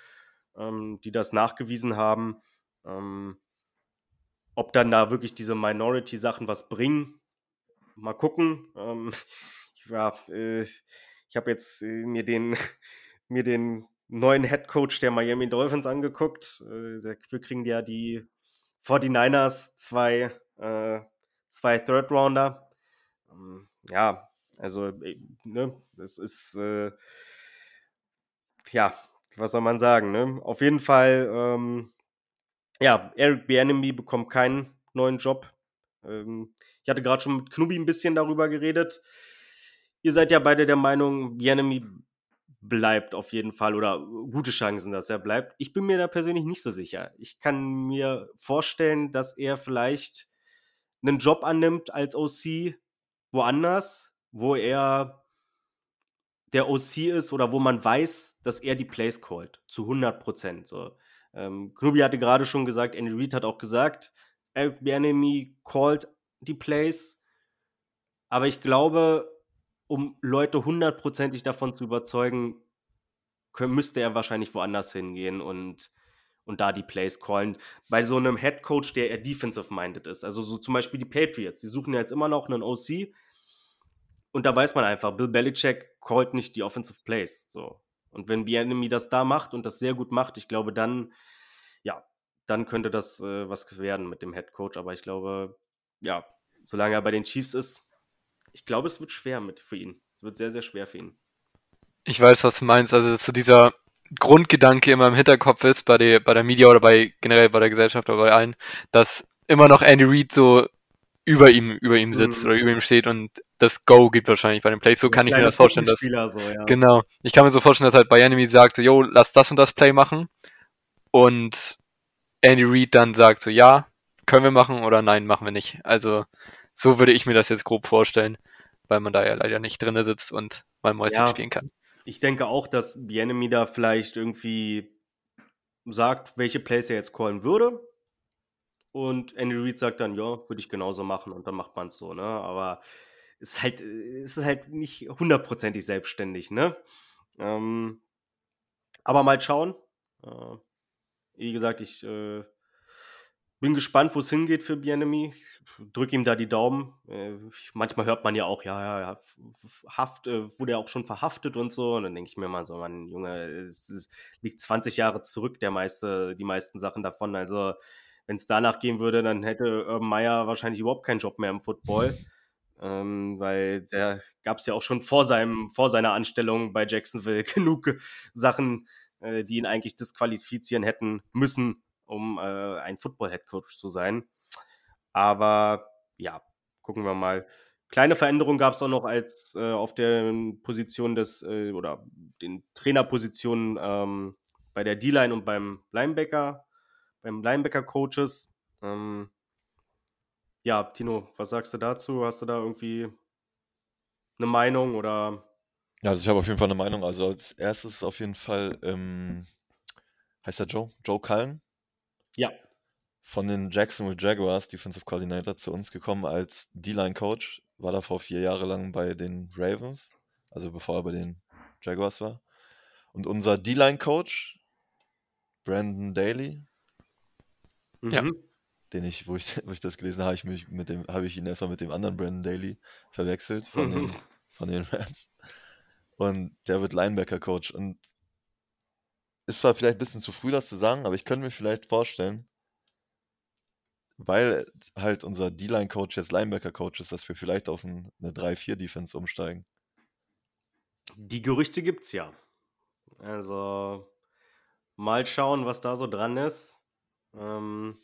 ähm, die das nachgewiesen haben. Ähm, ob dann da wirklich diese Minority-Sachen was bringen, mal gucken. Ähm, ja, äh, ich habe jetzt äh, mir den, mir den neuen Head Coach der Miami Dolphins angeguckt. Äh, dafür kriegen ja die 49ers zwei, äh, zwei Third Rounder. Ähm, ja, also, äh, ne, das ist, äh, ja, was soll man sagen, ne? Auf jeden Fall, ähm, ja, Eric Bienemy bekommt keinen neuen Job. Ähm, ich hatte gerade schon mit Knubi ein bisschen darüber geredet. Ihr seid ja beide der Meinung, Bienemy bleibt auf jeden Fall oder gute Chancen, dass er bleibt. Ich bin mir da persönlich nicht so sicher. Ich kann mir vorstellen, dass er vielleicht einen Job annimmt als OC woanders, wo er der OC ist oder wo man weiß, dass er die Plays callt. Zu 100 Prozent. So. Ähm, Knubi hatte gerade schon gesagt, Andy Reid hat auch gesagt, Eric Bianemi called die Plays. Aber ich glaube, um Leute hundertprozentig davon zu überzeugen, müsste er wahrscheinlich woanders hingehen und, und da die Plays callen. Bei so einem Head Coach, der eher defensive-minded ist. Also so zum Beispiel die Patriots, die suchen ja jetzt immer noch einen OC. Und da weiß man einfach, Bill Belichick callt nicht die Offensive Plays. So. Und wenn Bienemy das da macht und das sehr gut macht, ich glaube, dann, ja, dann könnte das äh, was werden mit dem Head Coach. Aber ich glaube, ja, solange er bei den Chiefs ist, ich glaube, es wird schwer mit für ihn. Es wird sehr, sehr schwer für ihn. Ich weiß, was du meinst. Also zu dieser Grundgedanke immer im Hinterkopf ist bei der, bei der Media oder bei generell bei der Gesellschaft oder bei allen, dass immer noch Andy Reid so über ihm, über ihm sitzt mhm. oder über ihm steht und das Go gibt wahrscheinlich bei den Plays. So kann ich mir das vorstellen. Dass, so, ja. Genau. Ich kann mir so vorstellen, dass halt bei Enemy sagt, so, yo, lass das und das Play machen. Und Andy Reid dann sagt so, ja, können wir machen oder nein, machen wir nicht. Also so würde ich mir das jetzt grob vorstellen, weil man da ja leider nicht drin sitzt und mal Mäuschen ja, spielen kann. Ich denke auch, dass Bienemy da vielleicht irgendwie sagt, welche Plays er jetzt callen würde. Und Andy Reid sagt dann, ja, würde ich genauso machen und dann macht man es so, ne? Aber es ist halt, es ist halt nicht hundertprozentig selbstständig, ne? Ähm, aber mal schauen. Äh, wie gesagt, ich äh, bin gespannt, wo es hingeht für Bienemy. Drück ihm da die Daumen. Äh, manchmal hört man ja auch, ja, ja, Haft, äh, wurde ja auch schon verhaftet und so. Und dann denke ich mir mal so, mein Junge, es, es, liegt 20 Jahre zurück, der meiste, die meisten Sachen davon. Also, wenn es danach gehen würde, dann hätte Urban Meyer wahrscheinlich überhaupt keinen Job mehr im Football. Ähm, weil der gab es ja auch schon vor, seinem, vor seiner Anstellung bei Jacksonville genug Sachen, äh, die ihn eigentlich disqualifizieren hätten müssen, um äh, ein Football-Headcoach zu sein. Aber ja, gucken wir mal. Kleine Veränderung gab es auch noch als äh, auf der Position des äh, oder den Trainerpositionen ähm, bei der D-Line und beim Linebacker, beim Linebacker-Coaches. Ähm, ja, Tino, was sagst du dazu? Hast du da irgendwie eine Meinung oder? Ja, also ich habe auf jeden Fall eine Meinung. Also als erstes auf jeden Fall, ähm, heißt der Joe? Joe Cullen? Ja. Von den Jacksonville Jaguars, Defensive Coordinator, zu uns gekommen als D-Line-Coach. War davor vier Jahre lang bei den Ravens, also bevor er bei den Jaguars war. Und unser D-Line-Coach, Brandon Daly, Ja. Mhm. den ich, wo ich, wo ich das gelesen habe, habe ich mich mit dem, habe ich ihn erstmal mit dem anderen Brandon Daly verwechselt von den, von den Rams. Und der wird Linebacker-Coach. Und ist zwar vielleicht ein bisschen zu früh, das zu sagen, aber ich könnte mir vielleicht vorstellen, weil halt unser D-Line-Coach jetzt Linebacker-Coach ist, dass wir vielleicht auf ein, eine 3-4-Defense umsteigen. Die Gerüchte gibt's ja. Also mal schauen, was da so dran ist. Ähm,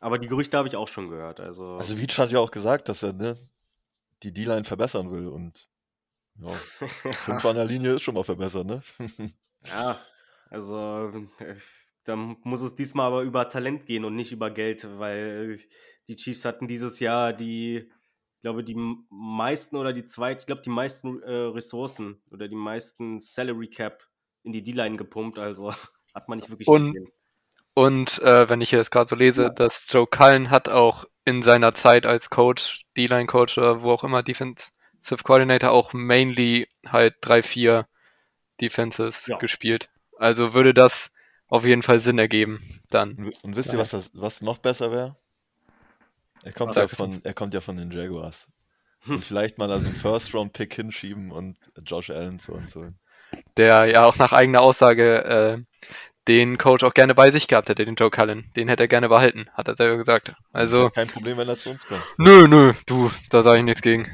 aber die Gerüchte habe ich auch schon gehört. Also, Also Veach hat ja auch gesagt, dass er ne, die D-Line verbessern will und ja, fünf an der Linie ist schon mal verbessert, ne? ja, also äh, da muss es diesmal aber über Talent gehen und nicht über Geld, weil die Chiefs hatten dieses Jahr die, ich glaube, die meisten oder die zweiten, ich glaube, die meisten äh, Ressourcen oder die meisten Salary Cap in die D-Line gepumpt, also hat man nicht wirklich Und- gesehen. Und äh, wenn ich jetzt gerade so lese, Ja. dass Joe Cullen hat auch in seiner Zeit als Coach, D-Line-Coach oder wo auch immer, Defensive Coordinator auch mainly halt 3-4 Defenses Ja. gespielt. Also würde das auf jeden Fall Sinn ergeben dann. Und, wisst ihr, was, das, was noch besser wäre? Er kommt, Was ja von, er kommt ja von den Jaguars. Und vielleicht mal also einen First-Round-Pick hinschieben und Josh Allen zu uns holen. der ja auch nach eigener Aussage äh, den Coach auch gerne bei sich gehabt hätte, den Joe Cullen. Den hätte er gerne behalten, hat er selber gesagt. Also. Kein Problem, wenn er zu uns kommt. Nö, nö, du, da sage ich nichts gegen.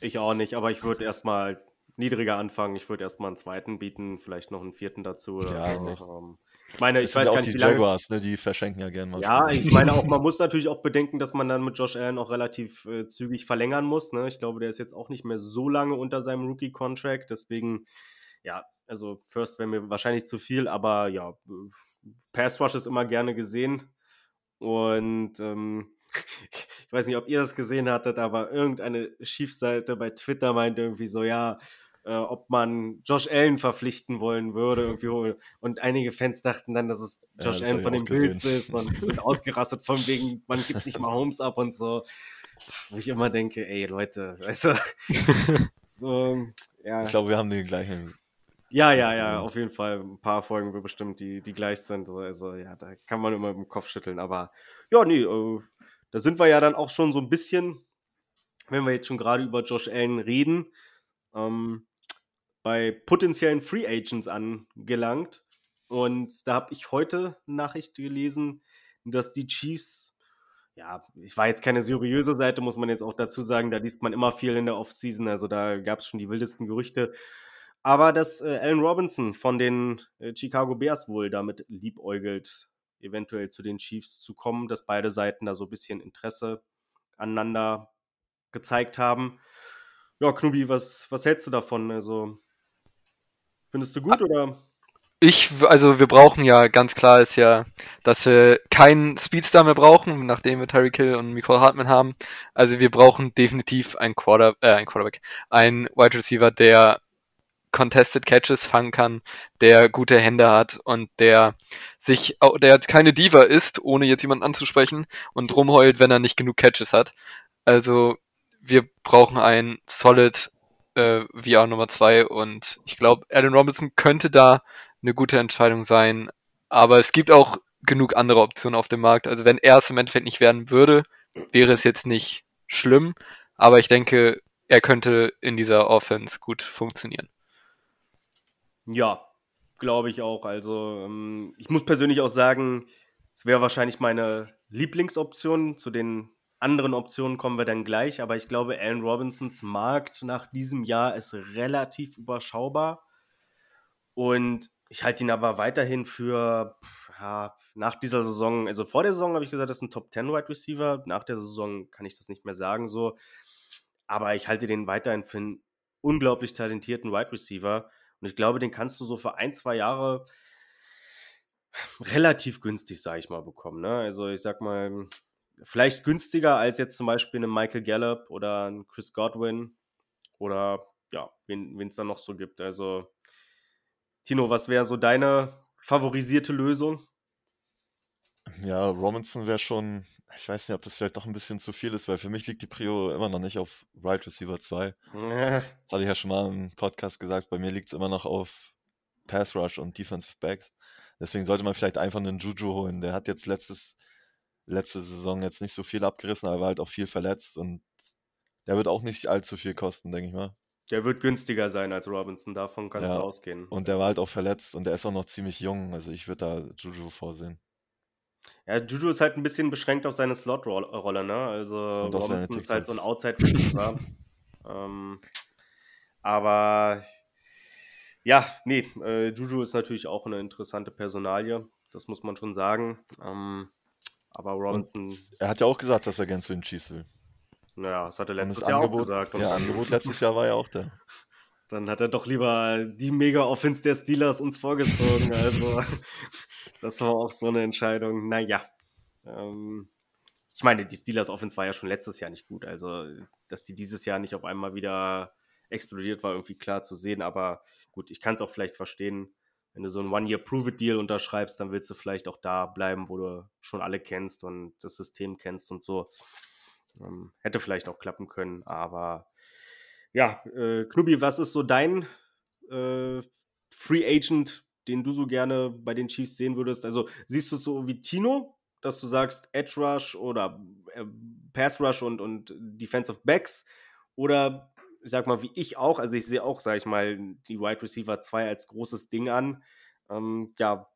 Ich auch nicht, aber ich würde erstmal niedriger anfangen. Ich würde erstmal einen zweiten bieten, vielleicht noch einen vierten dazu. Ja, so. Ich meine, ich weiß gar auch nicht, die wie lange. Jaguars, ne? Die verschenken ja gerne mal. Ja, ich meine auch, man muss natürlich auch bedenken, dass man dann mit Josh Allen auch relativ äh, zügig verlängern muss. Ne? Ich glaube, der ist jetzt auch nicht mehr so lange unter seinem Rookie-Contract. Deswegen, ja, also First wäre mir wahrscheinlich zu viel, aber ja, Pass Rush ist immer gerne gesehen. Und ähm, ich weiß nicht, ob ihr das gesehen hattet, aber irgendeine Schiefseite bei Twitter meint irgendwie so, ja, äh, ob man Josh Allen verpflichten wollen würde. Irgendwie. Und einige Fans dachten dann, dass es Ja, Josh das Allen von den. Bills ist und sind ausgerastet von wegen, man gibt nicht mal Holmes ab und so. Wo ich immer denke, ey Leute, weißt du, so, ja. Ich glaube, wir haben den gleichen. Ja, ja, ja, auf jeden Fall. Ein paar Folgen wir bestimmt, die, die gleich sind. Also, ja, da kann man immer im Kopf schütteln. Aber ja, nee, äh, da sind wir ja dann auch schon so ein bisschen, wenn wir jetzt schon gerade über Josh Allen reden, ähm, bei potenziellen Free Agents angelangt. Und da habe ich heute Nachricht gelesen, dass die Chiefs, ja, ich war jetzt keine seriöse Seite, muss man jetzt auch dazu sagen, da liest man immer viel in der Offseason, also da gab es schon die wildesten Gerüchte. Aber dass äh, Allen Robinson von den äh, Chicago Bears wohl damit liebäugelt, eventuell zu den Chiefs zu kommen, dass beide Seiten da so ein bisschen Interesse aneinander gezeigt haben. Ja, Knubi, was, was hältst du davon? Also, findest du gut oder? Ich, also wir brauchen ja, ganz klar ist ja, dass wir keinen Speedstar mehr brauchen, nachdem wir Tyreek Hill und Nicole Hartman haben. Also wir brauchen definitiv einen Quarter, äh, ein Quarterback, einen Wide Receiver, der Contested Catches fangen kann, der gute Hände hat und der sich, der jetzt keine Diva ist, ohne jetzt jemanden anzusprechen und rumheult, wenn er nicht genug Catches hat. Also wir brauchen einen Solid äh, VR Nummer 2 und ich glaube, Allen Robinson könnte da eine gute Entscheidung sein. Aber es gibt auch genug andere Optionen auf dem Markt. Also wenn er es im Endeffekt nicht werden würde, wäre es jetzt nicht schlimm. Aber ich denke, er könnte in dieser Offense gut funktionieren. Ja, glaube ich auch. Also, ähm, ich muss persönlich auch sagen, es wäre wahrscheinlich meine Lieblingsoption. Zu den anderen Optionen kommen wir dann gleich. Aber ich glaube, Allen Robinsons Markt nach diesem Jahr ist relativ überschaubar. Und ich halte ihn aber weiterhin für, ja, nach dieser Saison, also vor der Saison habe ich gesagt, das ist ein Top 10 Wide Receiver. Nach der Saison kann ich das nicht mehr sagen so. Aber ich halte den weiterhin für einen unglaublich talentierten Wide Receiver. Und ich glaube, den kannst du so für ein, zwei Jahre relativ günstig, sage ich mal, bekommen. Ne? Also ich sag mal, vielleicht günstiger als jetzt zum Beispiel einen Michael Gallup oder einen Chris Godwin oder ja, wen es da noch so gibt. Also Tino, was wäre so deine favorisierte Lösung? Ja, Robinson wäre schon, ich weiß nicht, ob das vielleicht doch ein bisschen zu viel ist, weil für mich liegt die Prio immer noch nicht auf Right Receiver 2. Das hatte ich ja schon mal im Podcast gesagt. Bei mir liegt es immer noch auf Pass Rush und Defensive Backs. Deswegen sollte man vielleicht einfach einen Juju holen. Der hat jetzt letztes, letzte Saison jetzt nicht so viel abgerissen, aber war halt auch viel verletzt und der wird auch nicht allzu viel kosten, denke ich mal. Der wird günstiger sein als Robinson, davon kannst Ja, du ausgehen. Und der war halt auch verletzt und der ist auch noch ziemlich jung. Also ich würde da Juju vorsehen. Ja, Juju ist halt ein bisschen beschränkt auf seine Slot-Rolle, ne? Also Robinson ist halt so ein. Outside-Receiver. ähm, aber ja, nee, äh, Juju ist natürlich auch eine interessante Personalie, das muss man schon sagen. Ähm, aber Robinson, Er hat ja auch gesagt, dass er gern zu den Chiefs will. naja, das hat er Und letztes Jahr auch Angebot, gesagt. Und ja, Angebot letztes Jahr war ja auch da. dann hat er doch lieber die Mega-Offense der Steelers uns vorgezogen. Also, das war auch so eine Entscheidung. Naja. Ähm, ich meine, die Steelers Offense war ja schon letztes Jahr nicht gut. Also, dass die dieses Jahr nicht auf einmal wieder explodiert, war irgendwie klar zu sehen. Aber gut, ich kann es auch vielleicht verstehen. Wenn du so einen One-Year-Prove-It-Deal unterschreibst, dann willst du vielleicht auch da bleiben, wo du schon alle kennst und das System kennst und so. Ähm, hätte vielleicht auch klappen können, aber ja, äh, Knubi, was ist so dein äh, Free Agent, den du so gerne bei den Chiefs sehen würdest? Also siehst du es so wie Tino, dass du sagst Edge Rush oder äh, Pass Rush und, und Defensive Backs? Oder ich sag mal, wie ich auch, also ich sehe auch, sag ich mal, die Wide Receiver 2 als großes Ding an. Ähm, ja,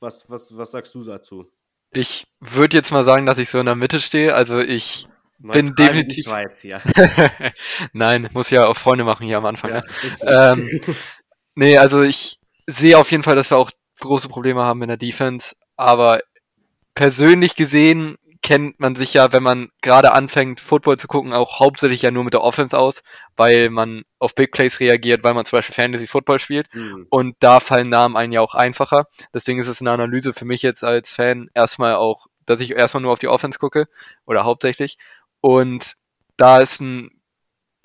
was, was, was sagst du dazu? Ich würde jetzt mal sagen, dass ich so in der Mitte stehe. Also ich bin Neutral wie definitiv. Nein, muss ja auch Freunde machen hier am Anfang. Ja, Ne? richtig. Ähm, Nee, also ich sehe auf jeden Fall, dass wir auch große Probleme haben in der Defense. Aber persönlich gesehen kennt man sich ja, wenn man gerade anfängt, Football zu gucken, auch hauptsächlich ja nur mit der Offense aus, weil man auf Big Plays reagiert, weil man zum Beispiel Fantasy Football spielt. Hm. Und da fallen Namen einen ja auch einfacher. Deswegen ist es eine Analyse für mich jetzt als Fan erstmal auch, dass ich erstmal nur auf die Offense gucke oder hauptsächlich. Und da ist ein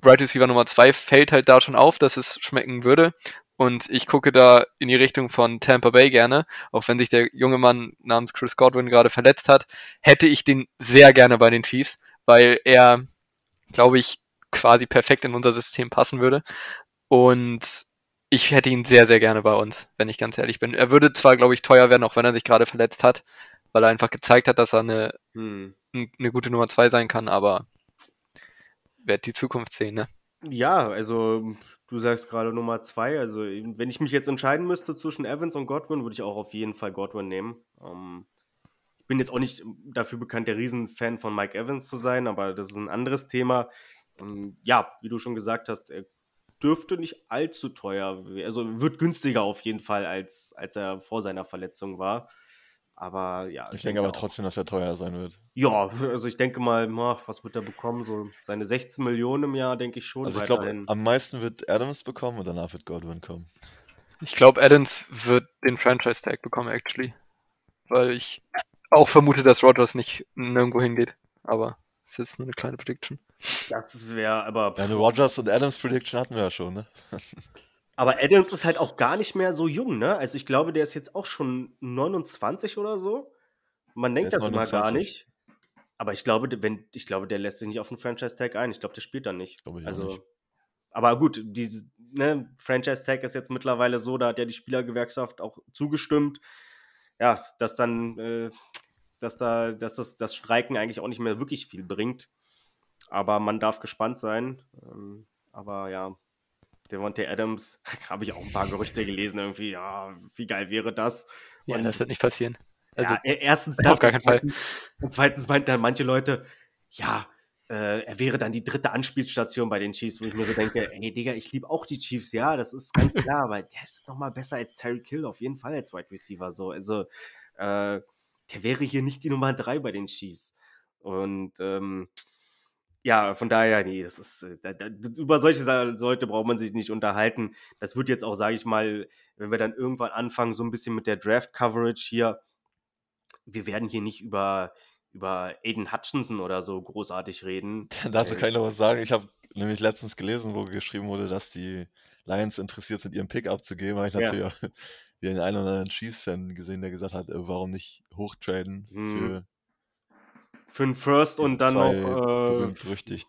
Right Receiver Nummer 2 fällt halt da schon auf, dass es schmecken würde. Und ich gucke da in die Richtung von Tampa Bay gerne, auch wenn sich der junge Mann namens Chris Godwin gerade verletzt hat, hätte ich den sehr gerne bei den Chiefs, weil er, glaube ich, quasi perfekt in unser System passen würde. Und ich hätte ihn sehr, sehr gerne bei uns, wenn ich ganz ehrlich bin. Er würde zwar, glaube ich, teuer werden, auch wenn er sich gerade verletzt hat, weil er einfach gezeigt hat, dass er eine, Hm. eine gute Nummer 2 sein kann, aber wird die Zukunft sehen, ne? Ja, also du sagst gerade Nummer zwei. Also wenn ich mich jetzt entscheiden müsste zwischen Evans und Godwin, würde ich auch auf jeden Fall Godwin nehmen. Ähm, ich bin jetzt auch nicht dafür bekannt, der Riesenfan von Mike Evans zu sein, aber das ist ein anderes Thema. Ähm, ja, wie du schon gesagt hast, er dürfte nicht allzu teuer, also wird günstiger auf jeden Fall, als, als er vor seiner Verletzung war. Aber ja, Ich denke aber auch- trotzdem, dass er teuer sein wird. Ja, also ich denke mal, ma, was wird er bekommen? So seine 16 Millionen im Jahr, denke ich schon. Also ich glaube, am meisten wird Adams bekommen und danach wird Godwin kommen. Ich glaube, Adams wird den Franchise Tag bekommen, actually. Weil ich auch vermute, dass Rodgers nicht nirgendwo hingeht. Aber es ist nur eine kleine Prediction. Das wäre aber. Ja, eine Rogers und Adams Prediction hatten wir ja schon, ne? Aber Adams ist halt auch gar nicht mehr so jung, ne? Also ich glaube, der ist jetzt auch schon 29 oder so. Man denkt das immer gar 29. nicht. Aber ich glaube, der- wenn, ich glaube, der lässt sich nicht auf den Franchise-Tag ein. Ich glaube, der spielt dann nicht. Also, nicht. aber gut, diese ne, Franchise-Tag ist jetzt mittlerweile so, da hat ja die Spielergewerkschaft auch zugestimmt. Ja, dass dann, äh, dass da, dass das, das Streiken eigentlich auch nicht mehr wirklich viel bringt. Aber man darf gespannt sein. Ähm, aber ja, Devontae Adams, habe ich auch ein paar Gerüchte gelesen, irgendwie, ja, wie geil wäre das? Ja, Und- das wird nicht passieren. Also, ja, e- erstens auf gar keinen Fall. Und zweitens meinten dann manche Leute, ja, äh, er wäre dann die dritte Anspielstation bei den Chiefs, wo ich mir so denke, ey, Digga, ich liebe auch die Chiefs, ja, das ist ganz klar, aber der ist noch mal besser als Terry Kill, auf jeden Fall als Wide Receiver, so, also, äh, der wäre hier nicht die Nummer drei bei den Chiefs. Und, ähm, ja, von daher, nee, das ist, äh, da, da, über solche Leute braucht man sich nicht unterhalten. Das wird jetzt auch, sage ich mal, wenn wir dann irgendwann anfangen, so ein bisschen mit der Draft-Coverage hier, wir werden hier nicht über, über Aiden Hutchinson oder so großartig reden. Dazu Äh, kann ich noch was sagen. Ich habe nämlich letztens gelesen, wo geschrieben wurde, dass die Lions interessiert sind, ihren Pick abzugeben. Habe ich Ja. natürlich auch wie einen oder anderen Chiefs-Fan gesehen, der gesagt hat, äh, warum nicht hochtraden Hm, für Für einen First und dann noch äh,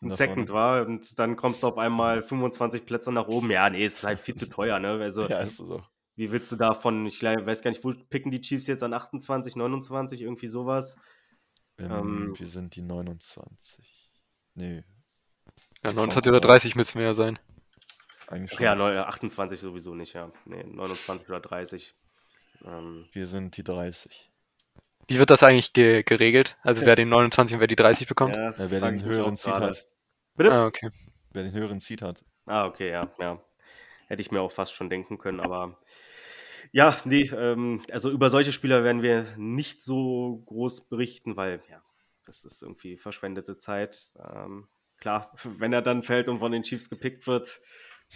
ein Second war und dann kommst du auf einmal 25 Plätze nach oben. Ja, nee, ist halt viel zu teuer, ne? Also, Ja, ist auch. wie willst du davon, ich weiß gar nicht, wo picken die Chiefs jetzt an 28, 29, irgendwie sowas? Ähm, Ähm, wir sind die 29. Nee, ja, Schauen 29 wir's oder mal. 30 müssen wir ja sein. eigentlich ja, neu- 28 sowieso nicht, ja. Nee, 29 oder 30. Ähm, Wir sind die 30. Wie wird das eigentlich ge geregelt? Also wer den 29 und wer die 30 bekommt? ja, Ja, wer den höheren Seed hat. Bitte? Ah, okay. Wer den höheren Seed hat. Ah, okay, ja, ja. Hätte ich mir auch fast schon denken können, aber ja, nee, ähm, also über solche Spieler werden wir nicht so groß berichten, weil ja, das ist irgendwie verschwendete Zeit. Ähm, klar, wenn er dann fällt und von den Chiefs gepickt wird,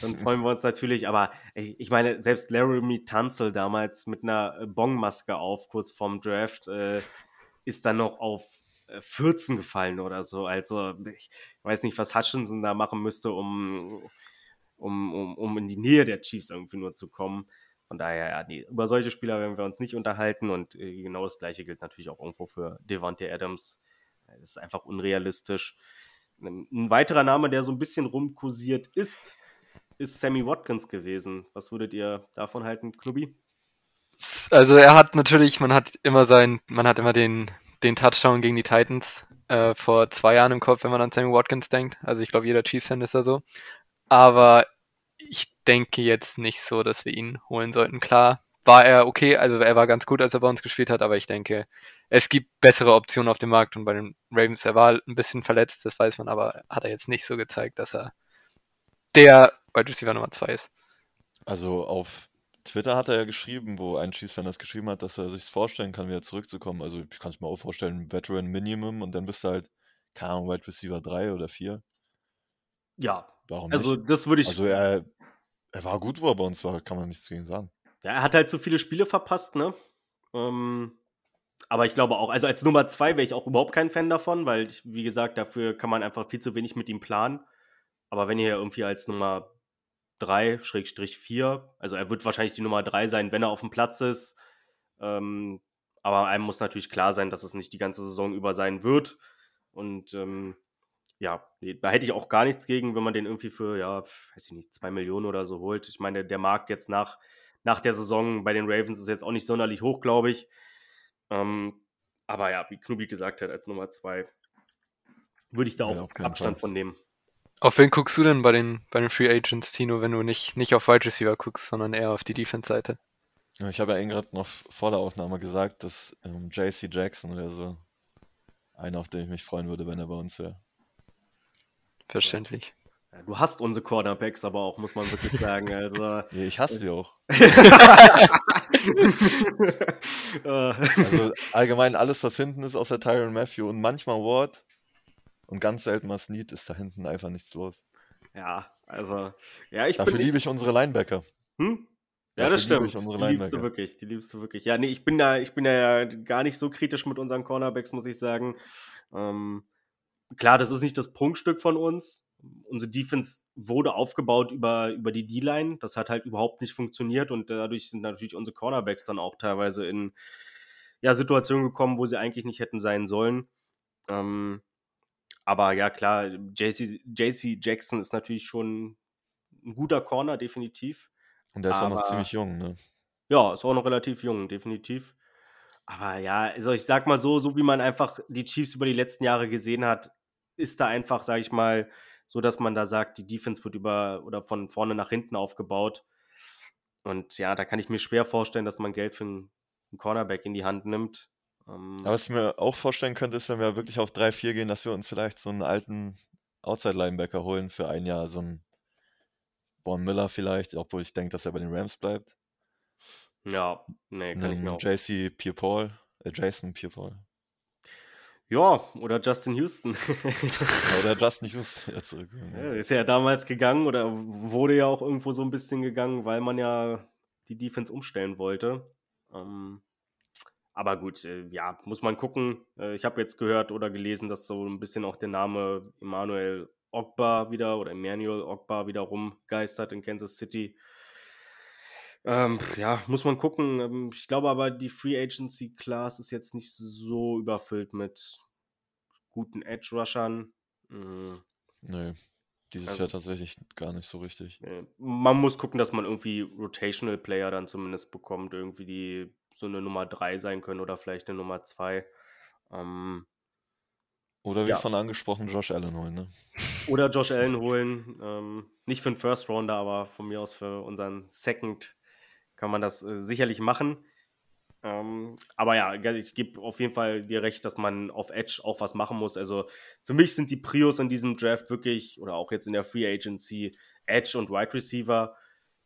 dann freuen wir uns natürlich, aber ich meine, selbst Laramie Tunzel damals mit einer äh, Bongmaske auf, kurz vorm Draft, äh, ist dann noch auf äh, 14 gefallen oder so. Also ich weiß nicht, was Hutchinson da machen müsste, um, um, um, um in die Nähe der Chiefs irgendwie nur zu kommen. Von daher, ja, nee, über solche Spieler werden wir uns nicht unterhalten und äh, genau das gleiche gilt natürlich auch irgendwo für Devante Adams. Äh, Das ist einfach unrealistisch. Ein ein weiterer Name, der so ein bisschen rumkursiert ist, ist Sammy Watkins gewesen. Was würdet ihr davon halten, Klubi? Also er hat natürlich, man hat immer sein, man hat immer den, den Touchdown gegen die Titans äh, vor zwei Jahren im Kopf, wenn man an Sammy Watkins denkt. Also ich glaube, jeder Chiefs-Fan ist da so. aber ich denke jetzt nicht so, dass wir ihn holen sollten. Klar, war er okay, also er war ganz gut, als er bei uns gespielt hat, aber ich denke, es gibt bessere Optionen auf dem Markt und bei den Ravens, er war ein bisschen verletzt, das weiß man, aber hat er jetzt nicht so gezeigt, dass er der Wide Receiver Nummer 2 ist. Also auf Twitter hat er ja geschrieben, wo ein Chiefs-Fan das geschrieben hat, dass er sich vorstellen kann, wieder zurückzukommen. Also ich kann es mir auch vorstellen, Veteran Minimum und dann bist du halt, keine Ahnung, Wide Receiver 3 oder 4. Ja, Warum nicht? also das würde ich. Also er, er war gut, wo er bei uns war, kann man nichts gegen sagen. Ja, er hat halt so viele Spiele verpasst, ne? Ähm, aber ich glaube auch, also als Nummer zwei wäre ich auch überhaupt kein Fan davon, weil, ich, wie gesagt, dafür kann man einfach viel zu wenig mit ihm planen. Aber wenn ihr irgendwie als Nummer drei, Schrägstrich vier, also er wird wahrscheinlich die Nummer drei sein, wenn er auf dem Platz ist. Ähm, aber einem muss natürlich klar sein, dass es nicht die ganze Saison über sein wird. Und ähm, ja, da hätte ich auch gar nichts gegen, wenn man den irgendwie für, ja, weiß ich nicht, zwei Millionen oder so holt. Ich meine, der Markt jetzt nach, nach der Saison bei den Ravens ist jetzt auch nicht sonderlich hoch, glaube ich. Ähm, aber ja, wie Knubi gesagt hat, als Nummer zwei würde ich da Ja, auch keinen Abstand Fall. von nehmen. Auf wen guckst du denn bei den, bei den Free Agents, Tino, wenn du nicht, nicht auf Wide Receiver guckst, sondern eher auf die Defense-Seite? Ja, Ich habe ja eben gerade noch vor der Aufnahme gesagt, dass ähm, JC Jackson wäre so einer, auf den ich mich freuen würde, wenn er bei uns wäre. Verständlich. Ja, du hast unsere Cornerbacks aber auch, muss man wirklich sagen. Also, Ja, ich hasse die auch. Also allgemein alles, was hinten ist, außer Tyron Matthew und manchmal Ward und ganz selten mal Snead, ist da hinten einfach nichts los. ja, also, ja, ich Dafür bin. liebe ich unsere Linebacker. Hm? Ja, Dafür das stimmt. Die liebst du wirklich, die liebst du wirklich. Ja, nee, ich bin da, ich bin da ja gar nicht so kritisch mit unseren Cornerbacks, muss ich sagen. Ähm, klar, das ist nicht das Prunkstück von uns. Unsere Defense wurde aufgebaut über, über die D-Line. Das hat halt überhaupt nicht funktioniert und dadurch sind natürlich unsere Cornerbacks dann auch teilweise in ja, Situationen gekommen, wo sie eigentlich nicht hätten sein sollen. Ähm, aber ja, klar, JC, Jackson ist natürlich schon ein guter Corner, definitiv. Und der ist auch noch Aber- ziemlich jung, ne? Ja, ist auch noch relativ jung, definitiv. Aber ja, also ich sag mal so, so wie man einfach die Chiefs über die letzten Jahre gesehen hat, ist da einfach, sag ich mal, so, dass man da sagt, die Defense wird über oder von vorne nach hinten aufgebaut. Und ja, da kann ich mir schwer vorstellen, dass man Geld für einen, einen Cornerback in die Hand nimmt. Ähm, Aber was ich mir auch vorstellen könnte, ist, wenn wir wirklich auf 3-4 gehen, dass wir uns vielleicht so einen alten Outside-Linebacker holen für ein Jahr, so einen Von Miller vielleicht, obwohl ich denke, dass er bei den Rams bleibt. ja, nee, kann ich mir Einen auch. JC Pierre-Paul, äh, Jason Pierre-Paul. Ja, oder Justin Houston. Oder Justin Hughes ja, zurück. Ja, ist ja damals gegangen oder wurde ja auch irgendwo so ein bisschen gegangen, weil man ja die Defense umstellen wollte. Ähm, aber gut, äh, ja, muss man gucken. Äh, ich habe jetzt gehört oder gelesen, dass so ein bisschen auch der Name Emmanuel Ogba wieder oder Emmanuel Ogba wieder rumgeistert in Kansas City. Ähm, ja, muss man gucken. Ähm, ich glaube aber, die Free Agency Class ist jetzt nicht so überfüllt mit guten Edge-Rushern. Mm. Nee, dieses Also- Jahr tatsächlich gar nicht so richtig. Man muss gucken, dass man irgendwie Rotational Player dann zumindest bekommt, irgendwie die so eine Nummer 3 sein können oder vielleicht eine Nummer 2. Ähm, Oder wie Ja. von angesprochen, Josh Allen holen, ne? oder Josh Allen holen. Ähm, nicht für einen First Rounder, aber von mir aus für unseren Second kann man das äh, sicherlich machen. Ähm, aber ja, ich gebe auf jeden Fall dir recht, dass man auf Edge auch was machen muss. Also für mich sind die Prios in diesem Draft wirklich, oder auch jetzt in der Free Agency, Edge und Wide Receiver.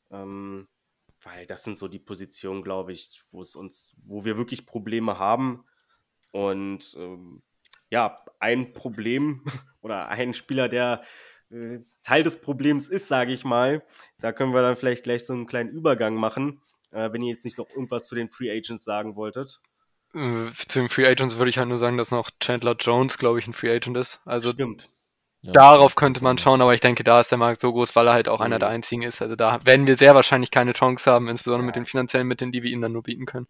Ähm, weil das sind so die Positionen, glaube ich, wo es uns, wo wir wirklich Probleme haben. Und ähm, ja, ein Problem oder ein Spieler, der äh, Teil des Problems ist, sage ich mal, da können wir dann vielleicht gleich so einen kleinen Übergang machen, äh, wenn ihr jetzt nicht noch irgendwas zu den Free Agents sagen wolltet. Äh, zu den Free Agents würde ich halt nur sagen, dass noch Chandler Jones, glaube ich, ein Free Agent ist. Also Stimmt. Ja, darauf könnte man schauen, aber ich denke, da ist der Markt so groß, weil er halt auch einer Mhm. der einzigen ist. Also da werden wir sehr wahrscheinlich keine Chance haben, insbesondere mit den finanziellen Mitteln, die wir ihm dann nur bieten können.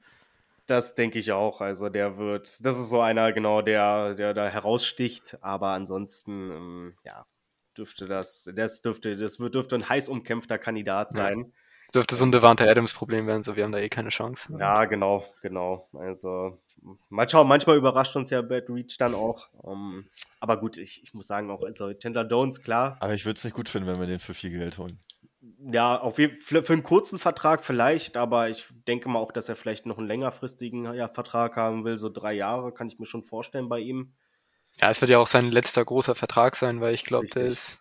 Das denke ich auch. Also der wird, das ist so einer, genau, der, der da heraussticht. Aber ansonsten, ähm, ja, dürfte das, das dürfte, das wird, dürfte ein heiß umkämpfter Kandidat Ja. Dürfte so ein Devante Adams-Problem werden, so wir haben da eh keine Chance. Ja, genau, genau. Also mal schauen, manchmal überrascht uns ja Bad Reach dann auch. Um, aber gut, ich, ich muss sagen, auch also Chandler Jones, klar. Aber ich würde es nicht gut finden, wenn wir den für viel Geld holen. Ja, auf jeden, für, für einen kurzen Vertrag vielleicht, aber ich denke mal auch, dass er vielleicht noch einen längerfristigen ja, Vertrag haben will. So drei Jahre kann ich mir schon vorstellen bei ihm. Ja, es wird ja auch sein letzter großer Vertrag sein, weil ich glaube, der ist,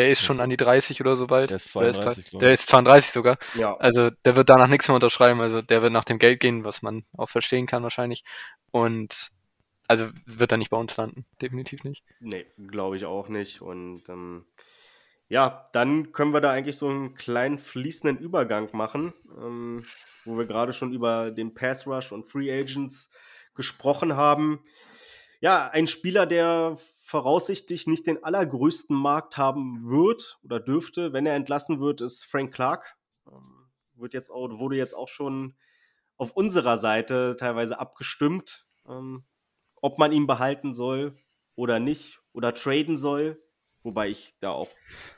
der ist schon an die 30 oder so bald. Der ist Oder 32, glaub der ich. ist 32 sogar. Ja, Also der wird danach nichts mehr unterschreiben. Also der wird nach dem Geld gehen, was man auch verstehen kann wahrscheinlich. Und also wird er nicht bei uns landen. Definitiv nicht. nee, glaube ich auch nicht. Und ähm, ja, dann können wir da eigentlich so einen kleinen fließenden Übergang machen, ähm, wo wir gerade schon über den Pass Rush und Free Agents gesprochen haben. Ja, ein Spieler, der voraussichtlich nicht den allergrößten Markt haben wird oder dürfte, wenn er entlassen wird, ist Frank Clark. Ähm, wird jetzt auch, wurde jetzt auch schon auf unserer Seite teilweise abgestimmt, ähm, ob man ihn behalten soll oder nicht oder traden soll. Wobei ich da auch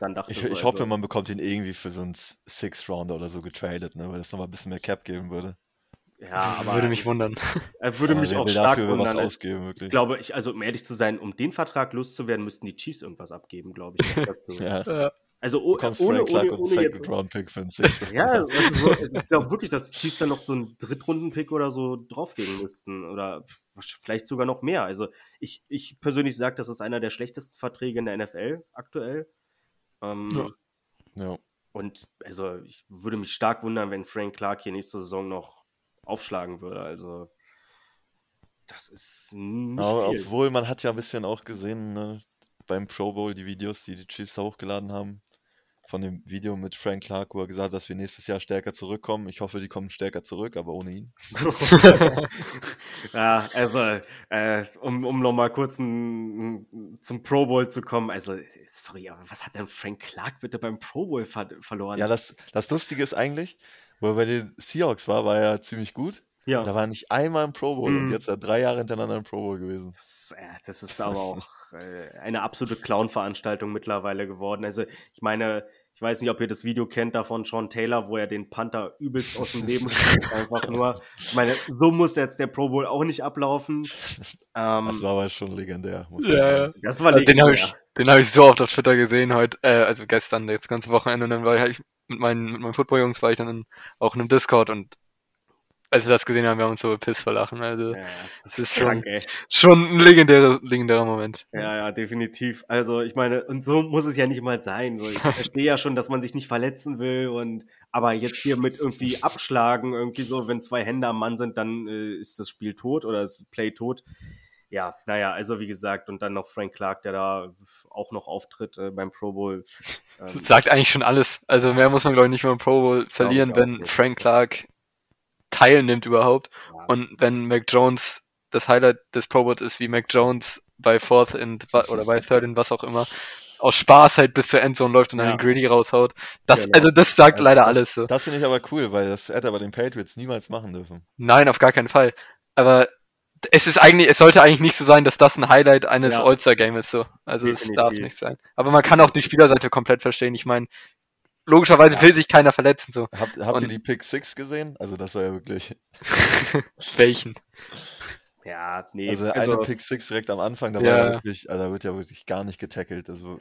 dann dachte, Ich, ich hoffe, also, man bekommt ihn irgendwie für so einen Six-Rounder oder so getradet, ne? weil das nochmal ein bisschen mehr Cap geben würde. Ja, aber Würde mich wundern. er würde mich auch stark wundern. Es- ausgeben, wirklich. Ich glaube, ich, also um ehrlich zu sein, um den Vertrag loszuwerden, müssten die Chiefs irgendwas abgeben, glaube ich. ja, Also oh, ohne, Frank Clark ohne, und ohne jetzt. Ja, also so, ich glaube wirklich, dass die Chiefs dann noch so einen Drittrunden-Pick oder so drauflegen müssten. Oder vielleicht sogar noch mehr. Also ich, ich persönlich sage, das ist einer der schlechtesten Verträge in der NFL aktuell. Ähm, Ja. ja. Und also ich würde mich stark wundern, wenn Frank Clark hier nächste Saison noch aufschlagen würde. Also das ist nicht Aber viel. obwohl man hat ja ein bisschen auch gesehen, ne, beim Pro Bowl die Videos, die die Chiefs da hochgeladen haben, von dem Video mit Frank Clark, wo er gesagt hat, dass wir nächstes Jahr stärker zurückkommen. Ich hoffe, die kommen stärker zurück, aber ohne ihn. ja, also, äh, um, um nochmal kurz n, n- zum Pro Bowl zu kommen, also, sorry, aber was hat denn Frank Clark bitte beim Pro Bowl ver verloren? Ja, das, das Lustige ist eigentlich, wo er bei den Seahawks war, war er ziemlich gut. ja. Da war nicht einmal im Pro Bowl und Mhm. jetzt ist er drei Jahre hintereinander im Pro Bowl gewesen. Das, äh, das ist aber auch äh, eine absolute Clown-Veranstaltung mittlerweile geworden. Also, ich meine, ich weiß nicht, ob ihr das Video kennt davon Sean Taylor, wo er den Panther übelst aus dem Leben schießt. Einfach nur. Ich meine, so muss jetzt der Pro Bowl auch nicht ablaufen. Ähm, Das war aber schon legendär. Ja, sagen. das war Also den habe legendär. ich, den hab ich so oft auf Twitter gesehen heute, äh, also gestern, das ganze Wochenende. Und dann war ich mit meinen, mit meinen Football-Jungs war ich dann in, auch in einem Discord und als wir das gesehen haben, wir haben uns so piss verlachen. Also Ja, das Das ist ist krank, schon- ey. schon ein legendärer, legendärer Moment. Ja, ja, definitiv. Also ich meine, und so muss es ja nicht mal sein. So, ich verstehe ja schon, dass man sich nicht verletzen will und aber jetzt hier mit irgendwie abschlagen, irgendwie so, wenn zwei Hände am Mann sind, dann äh, ist das Spiel tot oder das Play tot. Ja, naja, also wie gesagt, und dann noch Frank Clark, der da auch noch auftritt äh, beim Pro Bowl. Ähm, sagt eigentlich schon alles. Also mehr muss man, glaube ich, nicht mehr im Pro Bowl verlieren, wenn. Frank Clark teilnimmt überhaupt. Und wenn Mac Jones das Highlight des Pro Bowls ist, wie Mac Jones bei Fourth and oder bei Third and was auch immer aus Spaß halt bis zur Endzone läuft und dann Ja. den Greedy raushaut. Das, Genau. Also das sagt Ja, leider das- alles so. Das finde ich aber cool, weil das hätte er bei den Patriots niemals machen dürfen. Nein, auf gar keinen Fall. Aber es ist eigentlich, es sollte eigentlich nicht so sein, dass das ein Highlight eines Ja. All-Star-Games ist so. Also es darf nicht sein. Aber man kann auch die Spielerseite komplett verstehen. Ich meine, logischerweise will sich keiner verletzen so. Habt, habt ihr Und- die Pick 6 gesehen? Also das war ja wirklich. Welchen? ja, nee, Also also, eine Pick 6 direkt am Anfang, da Ja. war ja wirklich, also da wird ja wirklich gar nicht getackelt. Also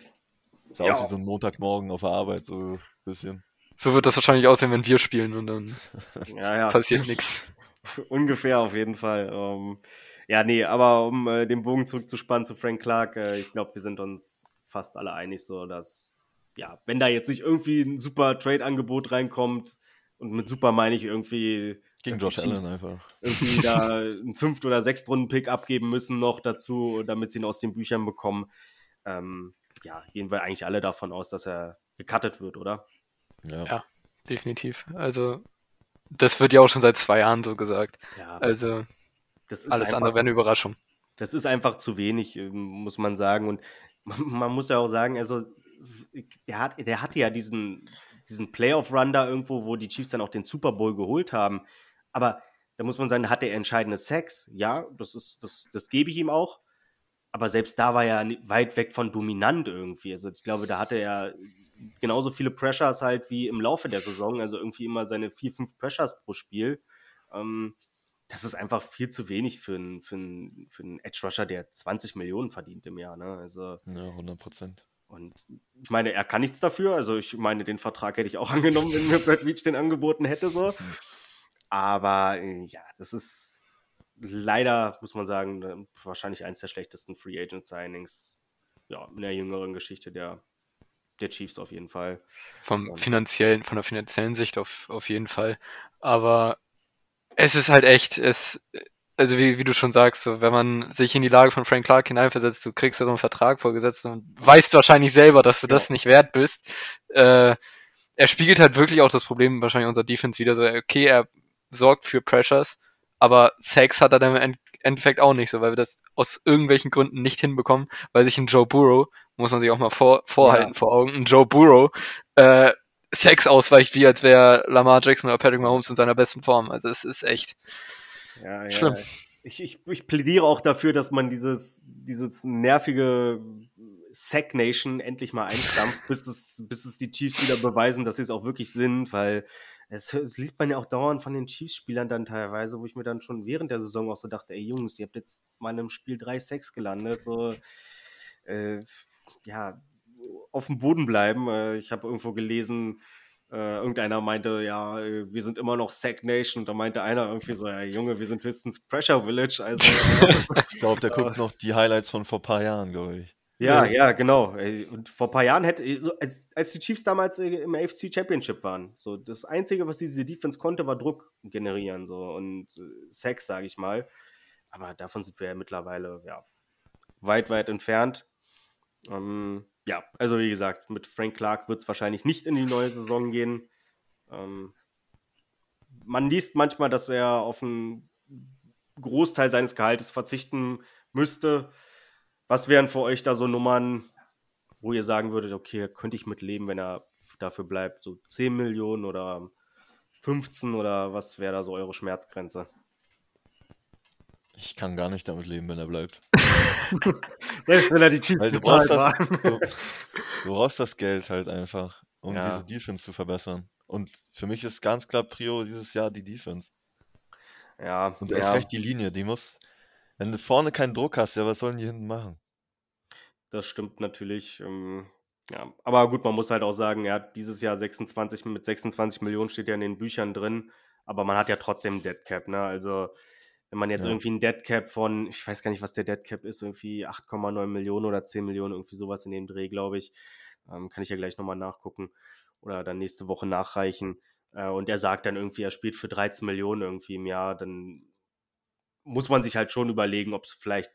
sah Ja. aus wie so ein Montagmorgen auf der Arbeit, so ein bisschen. So wird das wahrscheinlich aussehen, wenn wir spielen und dann ja, ja. passiert nichts. Ungefähr auf jeden Fall. Ähm, ja, nee, aber um äh, den Bogen zurückzuspannen zu Frank Clark, äh, ich glaube, wir sind uns fast alle einig, so dass, ja, wenn da jetzt nicht irgendwie ein super Trade-Angebot reinkommt, und mit super meine ich irgendwie, Gegen dass Josh Allen einfach. irgendwie da einen Fünft- oder Sechstrunden-Pick abgeben müssen noch dazu, damit sie ihn aus den Büchern bekommen. Ähm, ja, gehen wir eigentlich alle davon aus, dass er gecuttet wird, oder? Ja. Ja. Definitiv. Also, das wird ja auch schon seit zwei Jahren so gesagt. Ja, Also, das ist alles einfach- andere wäre eine Überraschung. Das ist einfach zu wenig, ähm, muss man sagen. Und man, man muss ja auch sagen, also der, hat, der hatte ja diesen, diesen Playoff-Run da irgendwo, wo die Chiefs dann auch den Super Bowl geholt haben. Aber da muss man sagen, hat er entscheidende Sex. Ja, das ist, das, das gebe ich ihm auch. Aber selbst da war er weit weg von dominant irgendwie. Also ich glaube, da hatte er genauso viele Pressures halt wie im Laufe der Saison, also irgendwie immer seine vier, fünf Pressures pro Spiel. Ähm, das ist einfach viel zu wenig für einen für für einen Edge Rusher, der 20 Millionen verdient im Jahr. Ne? Also, ja, 100 Prozent. Und ich meine, er kann nichts dafür. Also ich meine, den Vertrag hätte ich auch angenommen, wenn mir Brad Leach den angeboten hätte. So. Aber äh, ja, das ist leider, muss man sagen, äh, wahrscheinlich eines der schlechtesten Free Agent Signings ja, in der jüngeren Geschichte der, der Chiefs auf jeden Fall. Vom finanziellen, von der finanziellen Sicht auf, auf jeden Fall. Aber es ist halt echt, es, also wie, wie du schon sagst, so, wenn man sich in die Lage von Frank Clark hineinversetzt, du kriegst da so einen Vertrag vorgesetzt und weißt wahrscheinlich selber, dass du ja. das nicht wert bist. Äh, er spiegelt halt wirklich auch das Problem wahrscheinlich unserer Defense wieder so, okay, er sorgt für Pressures, aber Sex hat er dann im Endeffekt auch nicht so, weil wir das aus irgendwelchen Gründen nicht hinbekommen, weil sich ein Joe Burrow, muss man sich auch mal vor, vorhalten ja. vor Augen, ein Joe Burrow äh, Sex ausweicht, wie als wäre Lamar Jackson oder Patrick Mahomes in seiner besten Form. Also es ist echt ja, ja. schlimm. Ich, ich, ich plädiere auch dafür, dass man dieses, dieses nervige Sack Nation endlich mal einstampft, bis es, bis es die Chiefs wieder beweisen, dass sie es auch wirklich sind, weil es, es liest man ja auch dauernd von den Chiefs-Spielern dann teilweise, wo ich mir dann schon während der Saison auch so dachte, ey Jungs, ihr habt jetzt mal in einem Spiel drei Sacks gelandet, so äh, ja, auf dem Boden bleiben. Äh, ich habe irgendwo gelesen, äh, irgendeiner meinte, ja, äh, wir sind immer noch Sack Nation. Und da meinte einer irgendwie so, ja, Junge, wir sind höchstens Pressure Village. Also, ich glaube, der guckt noch die Highlights von vor ein paar Jahren, glaube ich. Ja, ja, genau. Und vor ein paar Jahren hätte, als, als die Chiefs damals im AFC Championship waren, so das Einzige, was diese Defense konnte, war Druck generieren so und Sex, sage ich mal. Aber davon sind wir ja mittlerweile ja weit, weit entfernt. Ähm, ja, also wie gesagt, mit Frank Clark wird es wahrscheinlich nicht in die neue Saison gehen. Ähm, man liest manchmal, dass er auf einen Großteil seines Gehaltes verzichten müsste. Was wären für euch da so Nummern, wo ihr sagen würdet, okay, könnte ich mit leben, wenn er dafür bleibt? So 10 Millionen oder 15 oder was wäre da so eure Schmerzgrenze? Ich kann gar nicht damit leben, wenn er bleibt. Selbst wenn er die Chiefs Weil bezahlt war. Du, du, brauchst das Geld halt einfach, um ja. diese Defense zu verbessern. Und für mich ist ganz klar Prio dieses Jahr die Defense. Ja. Und erst ja. recht die Linie, die muss, wenn du vorne keinen Druck hast, ja, was sollen die hinten machen? Das stimmt natürlich. Ähm, ja, aber gut, man muss halt auch sagen, er hat dieses Jahr 26 mit 26 Millionen steht ja in den Büchern drin, aber man hat ja trotzdem Dead Cap, ne? Also wenn man jetzt ja. irgendwie ein Dead Cap von, ich weiß gar nicht, was der Dead Cap ist, irgendwie 8,9 Millionen oder 10 Millionen, irgendwie sowas in dem Dreh, glaube ich. Ähm, kann ich ja gleich nochmal nachgucken oder dann nächste Woche nachreichen. Äh, und er sagt dann irgendwie, er spielt für 13 Millionen irgendwie im Jahr, dann muss man sich halt schon überlegen, ob es vielleicht,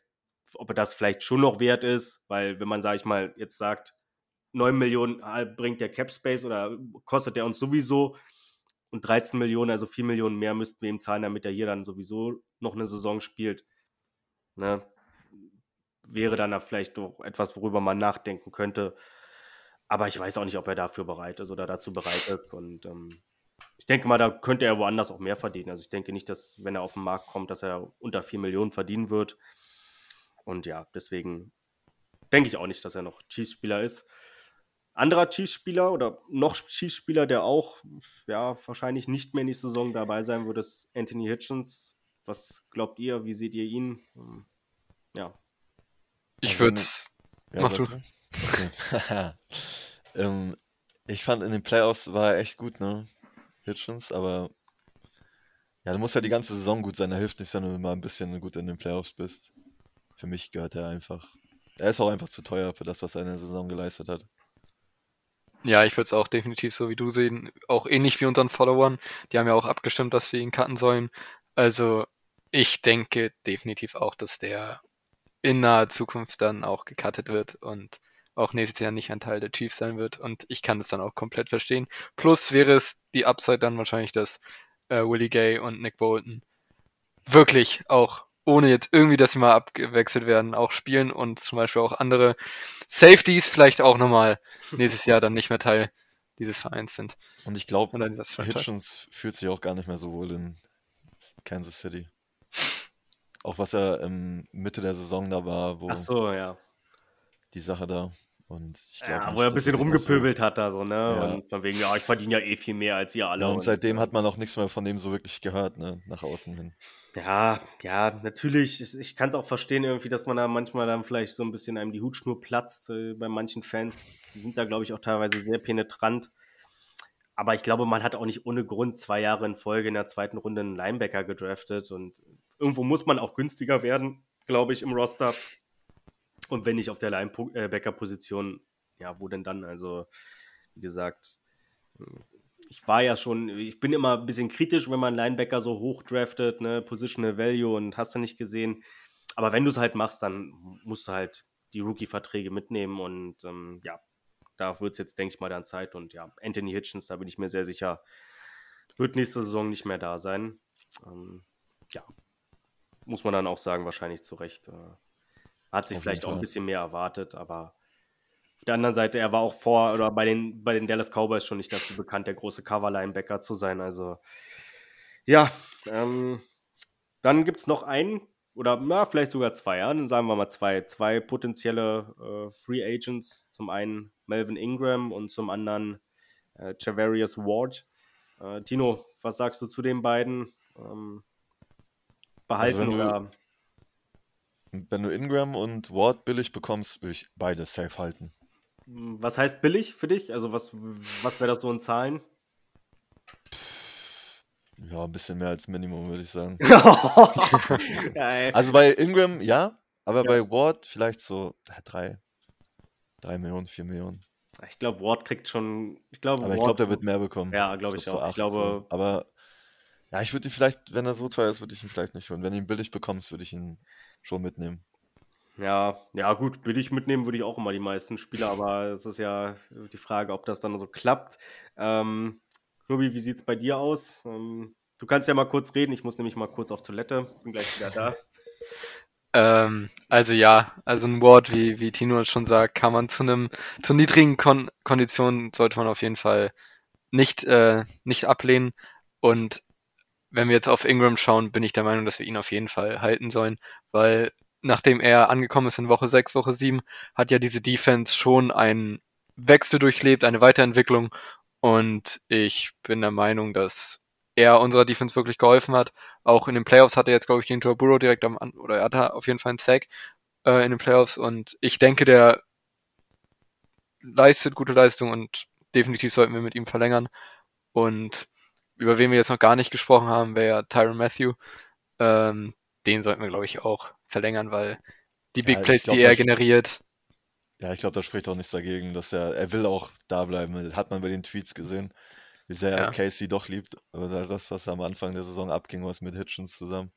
ob er das vielleicht schon noch wert ist, weil wenn man, sage ich mal, jetzt sagt, 9 Millionen äh, bringt der Cap Space oder kostet der uns sowieso, und 13 Millionen, also 4 Millionen mehr müssten wir ihm zahlen, damit er hier dann sowieso noch eine Saison spielt. Ne? Wäre dann vielleicht doch etwas, worüber man nachdenken könnte. Aber ich weiß auch nicht, ob er dafür bereit ist oder dazu bereit ist. Und ähm, ich denke mal, da könnte er woanders auch mehr verdienen. Also ich denke nicht, dass, wenn er auf den Markt kommt, dass er unter 4 Millionen verdienen wird. Und ja, deswegen denke ich auch nicht, dass er noch Chiefs-Spieler ist anderer Chiefs-Spieler oder noch Chiefs-Spieler, der auch ja, wahrscheinlich nicht mehr in die Saison dabei sein wird, ist Anthony Hitchens. Was glaubt ihr? Wie seht ihr ihn? Hm, ja. Ich also, würde. Ja, Mach du. Okay. ähm, ich fand in den Playoffs war er echt gut, ne? Hitchens, aber ja, du musst ja die ganze Saison gut sein. Da hilft nicht, wenn du mal ein bisschen gut in den Playoffs bist. Für mich gehört er einfach. Er ist auch einfach zu teuer für das, was er in der Saison geleistet hat. Ja, ich würde es auch definitiv so wie du sehen. Auch ähnlich wie unseren Followern. Die haben ja auch abgestimmt, dass wir ihn cutten sollen. Also ich denke definitiv auch, dass der in naher Zukunft dann auch gecuttet wird und auch nächstes Jahr nicht ein Teil der Chiefs sein wird. Und ich kann das dann auch komplett verstehen. Plus wäre es die Upside dann wahrscheinlich, dass äh, Willie Gay und Nick Bolton wirklich auch ohne jetzt irgendwie, dass sie mal abgewechselt werden, auch spielen und zum Beispiel auch andere Safeties vielleicht auch nochmal nächstes Jahr dann nicht mehr Teil dieses Vereins sind. Und ich glaube, Hitchens fühlt sich auch gar nicht mehr so wohl in Kansas City. Auch was er ähm, Mitte der Saison da war, wo Ach so, ja. die Sache da. Und ich glaube Ja, wo er ein bisschen noch so- rumgepöbelt hat da so, ne? Ja. Und von wegen, ja, ich verdiene ja eh viel mehr als ihr alle. Ja, und seitdem äh, hat man auch nichts mehr von dem so wirklich gehört, ne? Nach außen hin. Ja, ja, natürlich. Ich, ich kann es auch verstehen, irgendwie, dass man da manchmal dann vielleicht so ein bisschen einem die Hutschnur platzt äh, bei manchen Fans. Die sind da, glaube ich, auch teilweise sehr penetrant. Aber ich glaube, man hat auch nicht ohne Grund zwei Jahre in Folge in der zweiten Runde einen Linebacker gedraftet. Und irgendwo muss man auch günstiger werden, glaube ich, im Roster. Und wenn nicht auf der Linebacker-Position, ja, wo denn dann? Also, wie gesagt, ich war ja schon, ich bin immer ein bisschen kritisch, wenn man Linebacker so hoch draftet, ne, Positional Value und hast du nicht gesehen. Aber wenn du es halt machst, dann musst du halt die Rookie-Verträge mitnehmen und ähm, ja, da wird es jetzt, denke ich mal, dann Zeit. Und ja, Anthony Hitchens, da bin ich mir sehr sicher, wird nächste Saison nicht mehr da sein. Ähm, ja, muss man dann auch sagen, wahrscheinlich zu Recht. Äh, hat sich Auf vielleicht auch ein bisschen mehr erwartet, aber auf der anderen Seite, er war auch vor oder bei den, bei den Dallas Cowboys schon nicht dafür bekannt, der große Cover-Linebacker zu sein. Also, ja, ähm, dann gibt es noch einen oder na, vielleicht sogar zwei, ja, dann sagen wir mal zwei, zwei potenzielle äh, Free Agents. Zum einen Melvin Ingram und zum anderen äh, Javarius Ward. Äh, Tino, was sagst du zu den beiden? Ähm, behalten du- oder wenn du Ingram und Ward billig bekommst, will ich beide safe halten. was heißt billig für dich? Also was, was wäre das so in Zahlen? Ja, ein bisschen mehr als Minimum, würde ich sagen. Also bei Ingram ja, aber Ja. bei Ward vielleicht so drei, drei Millionen, vier Millionen. Ich glaube, Ward kriegt schon. Ich glaube, Aber ich glaube, der wird mehr bekommen. Ja, glaube ich glaub, so auch. Ich glaube. Aber ja, ich würde ihn vielleicht, wenn er so teuer ist, würde ich ihn vielleicht nicht holen. Wenn du ihn billig bekommst, würde ich ihn schon mitnehmen. ja, ja, gut, billig mitnehmen würde ich auch immer die meisten Spieler, aber es ist ja die Frage, ob das dann so klappt. Ähm, Knobi, wie sieht es bei dir aus? Ähm, du kannst ja mal kurz reden. Ich muss nämlich mal kurz auf Toilette. Bin gleich wieder da. Ähm, also ja, also ein Ward, wie, wie Tino schon sagt, kann man zu einem, zu niedrigen Kon Konditionen sollte man auf jeden Fall nicht, äh, nicht ablehnen. Und wenn wir jetzt auf Ingram schauen, bin ich der Meinung, dass wir ihn auf jeden Fall halten sollen, weil nachdem er angekommen ist in Woche 6, Woche 7, hat ja diese Defense schon einen Wechsel durchlebt, eine Weiterentwicklung. Und ich bin der Meinung, dass er unserer Defense wirklich geholfen hat. Auch in den Playoffs hat er jetzt, glaube ich, gegen Joe Burrow direkt am, oder er hatte auf jeden Fall einen Sack äh, in den Playoffs. Und ich denke, der leistet gute Leistung und definitiv sollten wir mit ihm verlängern. Und über wen wir jetzt noch gar nicht gesprochen haben, wäre ja Tyron Matthew. Ähm, den sollten wir, glaube ich, auch verlängern, weil die Ja, Big ich Plays, glaub, die er das- generiert, Ja, ich glaube, da spricht auch nichts dagegen, dass er, er will auch da bleiben. Das hat man bei den Tweets gesehen, wie sehr er Ja. Casey doch liebt. Aber das, was am Anfang der Saison abging, was mit Hitchens zusammen,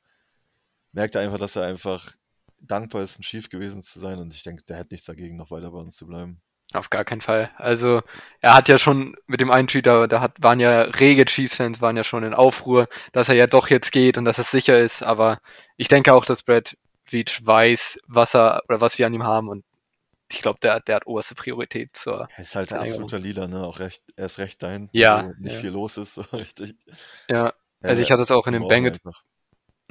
merkt er einfach, dass er einfach dankbar ist, ein Chief gewesen zu sein. Und ich denke, der hat nichts dagegen, noch weiter bei uns zu bleiben. Auf gar keinen Fall. Also, er hat ja schon mit dem einen Tweet, da, da hat, waren ja rege Chiefs-Fans, waren ja schon in Aufruhr, dass er ja doch jetzt geht und dass es sicher ist. Aber ich denke auch, dass Brad Veach weiß, was er oder was wir an ihm haben und ich glaube, der, der hat oberste Priorität zur. Er ist halt ein absoluter Leader, ne? Auch recht, er ist recht dahin, Ja, wo nicht ja. viel los ist, so richtig. Ja, also ich hatte es auch in dem Bengals,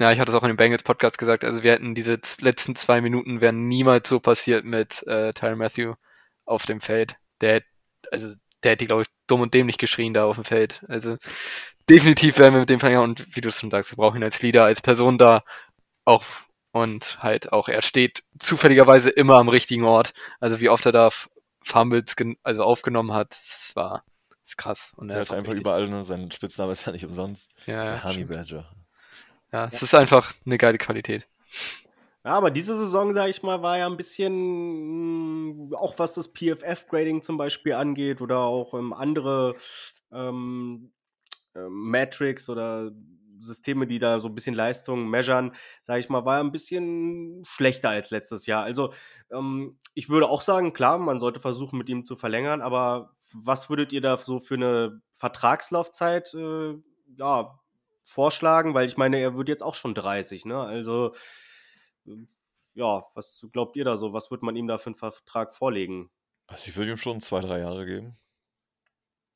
ja, ich hatte es auch in dem Bengals Podcast gesagt. Also wir hätten diese letzten zwei Minuten wären niemals so passiert mit äh, Tyron Matthew auf dem Feld. Der, also der hätte, glaube ich, dumm und dämlich geschrien da auf dem Feld. Also definitiv werden wir mit dem verlängern und wie du es schon sagst, wir brauchen ihn als Leader, als Person da auch und halt auch, er steht zufälligerweise immer am richtigen Ort. Also wie oft er da Fumbles also aufgenommen hat, das war das ist krass. Und er Er ist einfach wichtig. überall, ne? Sein Spitzname ist ja nicht umsonst. Ja, Der ja, Honey. Badger. ja, es ist einfach eine geile Qualität. Ja, aber diese Saison, sage ich mal, war ja ein bisschen, mh, auch was das PFF-Grading zum Beispiel angeht oder auch ähm, andere ähm, ähm, Metrics oder Systeme, die da so ein bisschen Leistung measuren, sage ich mal, war ja ein bisschen schlechter als letztes Jahr. Also ähm, ich würde auch sagen, klar, man sollte versuchen, mit ihm zu verlängern, aber was würdet ihr da so für eine Vertragslaufzeit äh, ja, vorschlagen? Weil ich meine, er wird jetzt auch schon 30, ne? Also äh, ja, was glaubt ihr da so? Was wird man ihm da für einen Vertrag vorlegen? Also ich würde ihm schon zwei, drei Jahre geben.